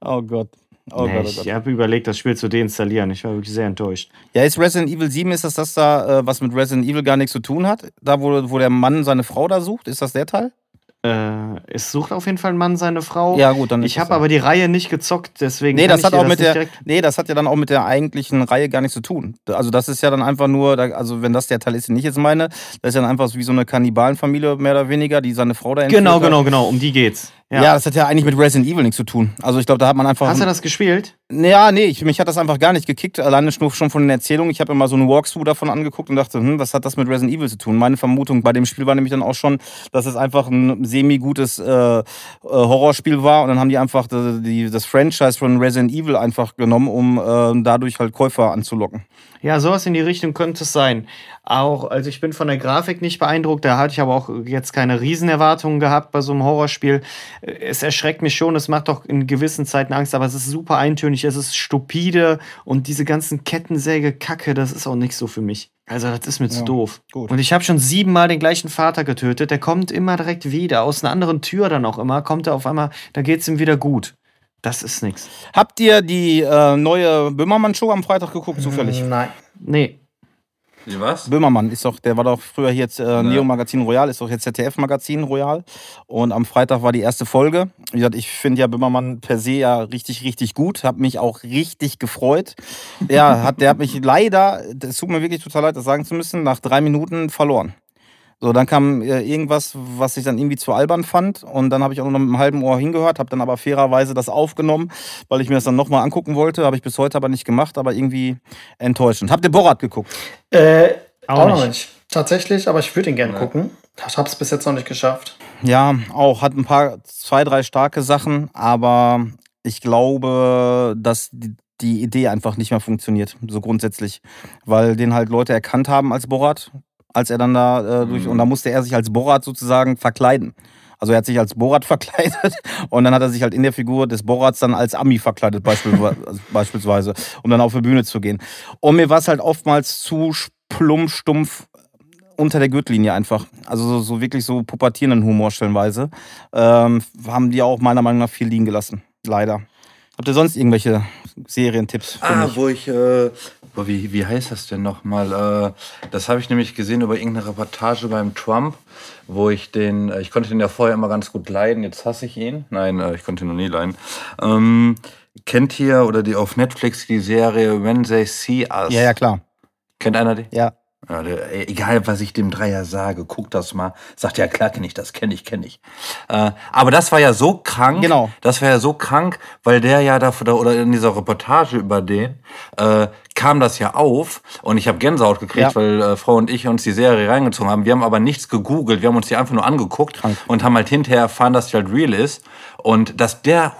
Oh Gott. Oh nee, Gott, oh ich habe überlegt, das Spiel zu deinstallieren. Ich war wirklich sehr enttäuscht. Ja, ist Resident Evil 7, ist das das da, äh, was mit Resident Evil gar nichts zu tun hat? Da, wo, wo der Mann seine Frau da sucht? Ist das der Teil? Äh, es sucht auf jeden Fall ein Mann seine Frau. Ja, gut, dann ist Ich das habe aber die Reihe nicht gezockt, deswegen. Nee, kann das ich hat auch mit nicht der, direkt- nee, das hat ja dann auch mit der eigentlichen Reihe gar nichts zu tun. Also das ist ja dann einfach nur, also wenn das der Teil ist, den ich jetzt meine, das ist ja dann einfach so wie so eine Kannibalenfamilie mehr oder weniger, die seine Frau da entführt Genau, hat. genau, genau. Um die geht's. Ja. Ja. das hat ja eigentlich mit Resident Evil nichts zu tun. Also ich glaube, da hat man einfach. Hast du das gespielt? Ja, nee, ich, mich hat das einfach gar nicht gekickt. Alleine schon von den Erzählungen. Ich habe immer so einen Walkthrough davon angeguckt und dachte, hm, was hat das mit Resident Evil zu tun? Meine Vermutung bei dem Spiel war nämlich dann auch schon, dass es einfach ein semi-gutes äh, äh, Horrorspiel war. Und dann haben die einfach die, die, das Franchise von Resident Evil einfach genommen, um äh, dadurch halt Käufer anzulocken. Ja, sowas in die Richtung könnte es sein. Auch, also ich bin von der Grafik nicht beeindruckt, da hatte ich aber auch jetzt keine Riesenerwartungen gehabt bei so einem Horrorspiel. Es erschreckt mich schon, es macht doch in gewissen Zeiten Angst, aber es ist super eintönig, es ist stupide und diese ganzen Kettensäge-Kacke, das ist auch nicht so für mich. Also das ist mir zu Ja, doof. gut. Und ich habe schon siebenmal den gleichen Vater getötet, der kommt immer direkt wieder, aus einer anderen Tür dann auch immer, kommt er auf einmal, da geht's ihm wieder gut. Das ist nix. Habt ihr die äh, neue Böhmermann-Show am Freitag geguckt, zufällig? Nein. Nee. Wie was? Böhmermann ist doch, der war doch früher hier jetzt äh, Neo Magazin Royal, ist doch jetzt ZDF Magazin Royal. Und am Freitag war die erste Folge. Wie gesagt, ich finde ja Böhmermann per se ja richtig, richtig gut. Hab mich auch richtig gefreut. Der hat, der hat mich leider, es tut mir wirklich total leid, das sagen zu müssen, nach drei Minuten verloren. So, dann kam äh, irgendwas, was ich dann irgendwie zu albern fand. Und dann habe ich auch noch mit einem halben Ohr hingehört, habe dann aber fairerweise das aufgenommen, weil ich mir das dann nochmal angucken wollte. Habe ich bis heute aber nicht gemacht, aber irgendwie enttäuschend. Habt ihr Borat geguckt? Äh, Auch auch, noch nicht. nicht. Tatsächlich, aber ich würde ihn gerne Ja. gucken. Ich habe es bis jetzt noch nicht geschafft. Ja, auch hat ein paar, zwei, drei starke Sachen, aber ich glaube, dass die, die Idee einfach nicht mehr funktioniert, so grundsätzlich. Weil den halt Leute erkannt haben als Borat, als er dann da äh, durch, Mhm. und da musste er sich als Borat sozusagen verkleiden. Also er hat sich als Borat verkleidet und dann hat er sich halt in der Figur des Borats dann als Ami verkleidet beispielsweise, beispielsweise um dann auf die Bühne zu gehen. Und mir war es halt oftmals zu plump, stumpf unter der Gürtellinie einfach. Also so, so wirklich so pubertierenden Humor stellenweise. Ähm, haben die auch meiner Meinung nach viel liegen gelassen. Leider. Habt ihr sonst irgendwelche Serientipps für Ah, mich? wo ich, äh, wo, wie, wie heißt das denn nochmal? Äh, das habe ich nämlich gesehen über irgendeine Reportage beim Trump, wo ich den, äh, ich konnte den ja vorher immer ganz gut leiden, jetzt hasse ich ihn. Nein, äh, ich konnte ihn noch nie leiden. Ähm, kennt ihr oder die auf Netflix die Serie When They See Us? Ja, ja, klar. Kennt einer die? Ja. Ey, egal, was ich dem Dreier sage, guck das mal. Sagt ja, klar kenne ich das, kenne ich, kenne ich. Äh, aber das war ja so krank. Genau. Das war ja so krank, weil der ja dafür, oder in dieser Reportage über den, äh, kam das ja auf und ich habe Gänsehaut gekriegt, Ja. weil äh, Frau und ich uns die Serie reingezogen haben. Wir haben aber nichts gegoogelt, wir haben uns die einfach nur angeguckt Krank. und haben halt hinterher erfahren, dass die halt real ist. Und dass der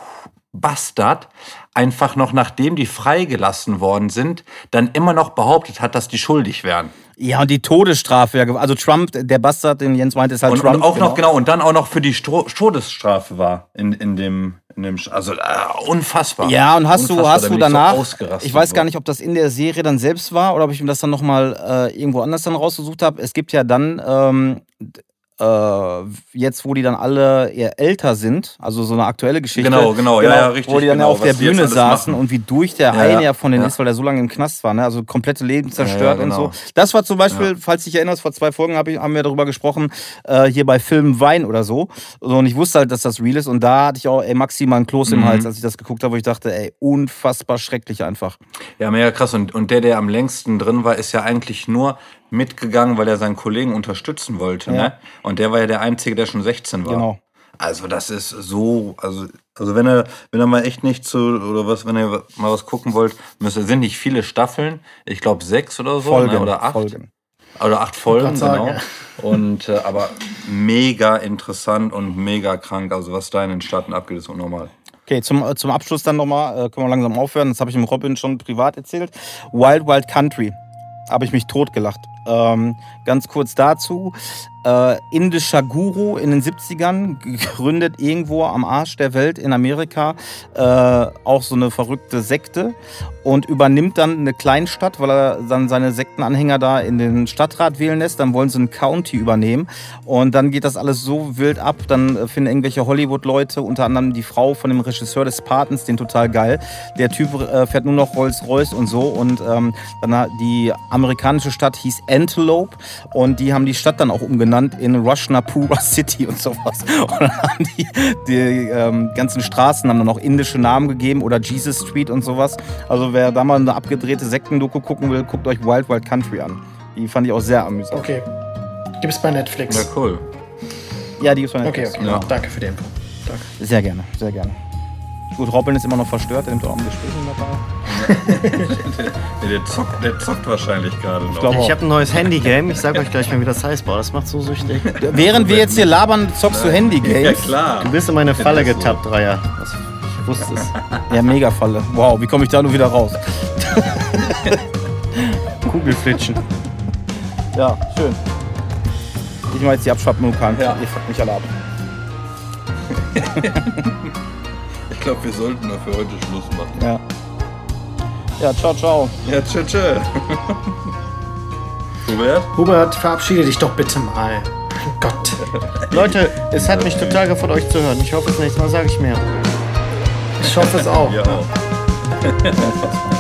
Bastard einfach noch, nachdem die freigelassen worden sind, dann immer noch behauptet hat, dass die schuldig wären. Ja, und die Todesstrafe, also Trump, der Bastard, den Jens meinte, ist halt Und, Trump. und auch noch, genau, und dann auch noch für die Stro Todesstrafe war in, in dem, In dem, also äh, unfassbar. Ja, und hast du, Unfassbar, hast da du so danach, ausgerastet ich weiß gar nicht, ob das in der Serie dann selbst war oder ob ich mir das dann nochmal äh, irgendwo anders dann rausgesucht habe. Es gibt ja dann, ähm, äh, jetzt wo die dann alle eher älter sind, also so eine aktuelle Geschichte. Genau, genau, ja, ja, richtig, Wo die dann genau, auf der Bühne saßen machen. und wie durch der Ja, eine ja, von denen ja. ist, weil der so lange im Knast war, ne? also komplette Leben zerstört Ja, ja, und genau. so. Das war zum Beispiel, falls du dich erinnerst, vor zwei Folgen hab ich, haben wir darüber gesprochen, äh, hier bei Film Wein oder so. Und ich wusste halt, dass das real ist und da hatte ich auch ey, maximal einen Kloß im Mhm. Hals, als ich das geguckt habe, wo ich dachte, ey, unfassbar schrecklich einfach. Ja, mega krass. Und, und der, der am längsten drin war, ist ja eigentlich nur mitgegangen, weil er seinen Kollegen unterstützen wollte. Ja. Ne? Und der war ja der Einzige, der schon 16 war. Genau. Also das ist so, also, also wenn ihr, wenn ihr mal echt nicht zu, oder was, wenn ihr mal was gucken wollt, müsst ihr, sind nicht viele Staffeln, ich glaube sechs oder so, Folgen ne? oder acht. Folgen. Oder acht Folgen, genau. ja. Und äh, aber mega interessant und mega krank. Also was da in den Staaten abgeht, ist unnormal. Okay, zum, äh, zum Abschluss dann nochmal, äh, können wir langsam aufhören. Das habe ich dem Robin schon privat erzählt. Wild Wild Country. Habe ich mich totgelacht. Ähm, ganz kurz dazu. Äh, indischer Guru in den 70ern, gegründet irgendwo am Arsch der Welt in Amerika, äh, auch so eine verrückte Sekte und übernimmt dann eine Kleinstadt, weil er dann seine Sektenanhänger da in den Stadtrat wählen lässt. Dann wollen sie ein County übernehmen und dann geht das alles so wild ab. Dann äh, finden irgendwelche Hollywood-Leute, unter anderem die Frau von dem Regisseur des Patens, den total geil. Der Typ äh, fährt nur noch Rolls-Royce und so und ähm, dann die amerikanische Stadt hieß Antelope und die haben die Stadt dann auch umgenannt in Rushnapura City und sowas. Und dann haben die, die ähm, ganzen Straßen haben dann auch indische Namen gegeben oder Jesus Street und sowas. Also wer da mal eine abgedrehte Sektendoku gucken will, guckt euch Wild Wild Country an. Die fand ich auch sehr amüsant. Okay. Gibt's bei Netflix. Ja, cool. Ja, die ist von Okay, Netflix. okay. Ja. Danke für die Info. Danke. Sehr gerne, sehr gerne. Gut, Robin ist immer noch verstört, er nimmt auch am Gespräch dabei. Der, der, zockt, der zockt wahrscheinlich gerade noch. glaube- Ich habe ein neues Handy-Game. Ich sag euch gleich mal, wie das heißt. Boah, das macht so süchtig. Während wir jetzt hier labern, zockst du ja, Handy-Games. klar. Du bist in meine Falle so. getappt, Dreier. Das, ich wusste es. Ja, mega Falle. Wow, wie komme ich da nur wieder raus? Kugelflitschen. Ja, schön. Ich mache jetzt die Abschwappmukan. Ja. Ihr fuckt mich alle ab. Ich glaube, wir sollten mal für heute Schluss machen. Ja. Ja, ciao, ciao. Ja, tschö, tschö. Hubert? Hubert, verabschiede dich doch bitte mal. Mein Gott. Leute, es hat mich total gefreut, euch zu hören. Ich hoffe, das nächste Mal sage ich mehr. Ich hoffe es auch. Ja, auch.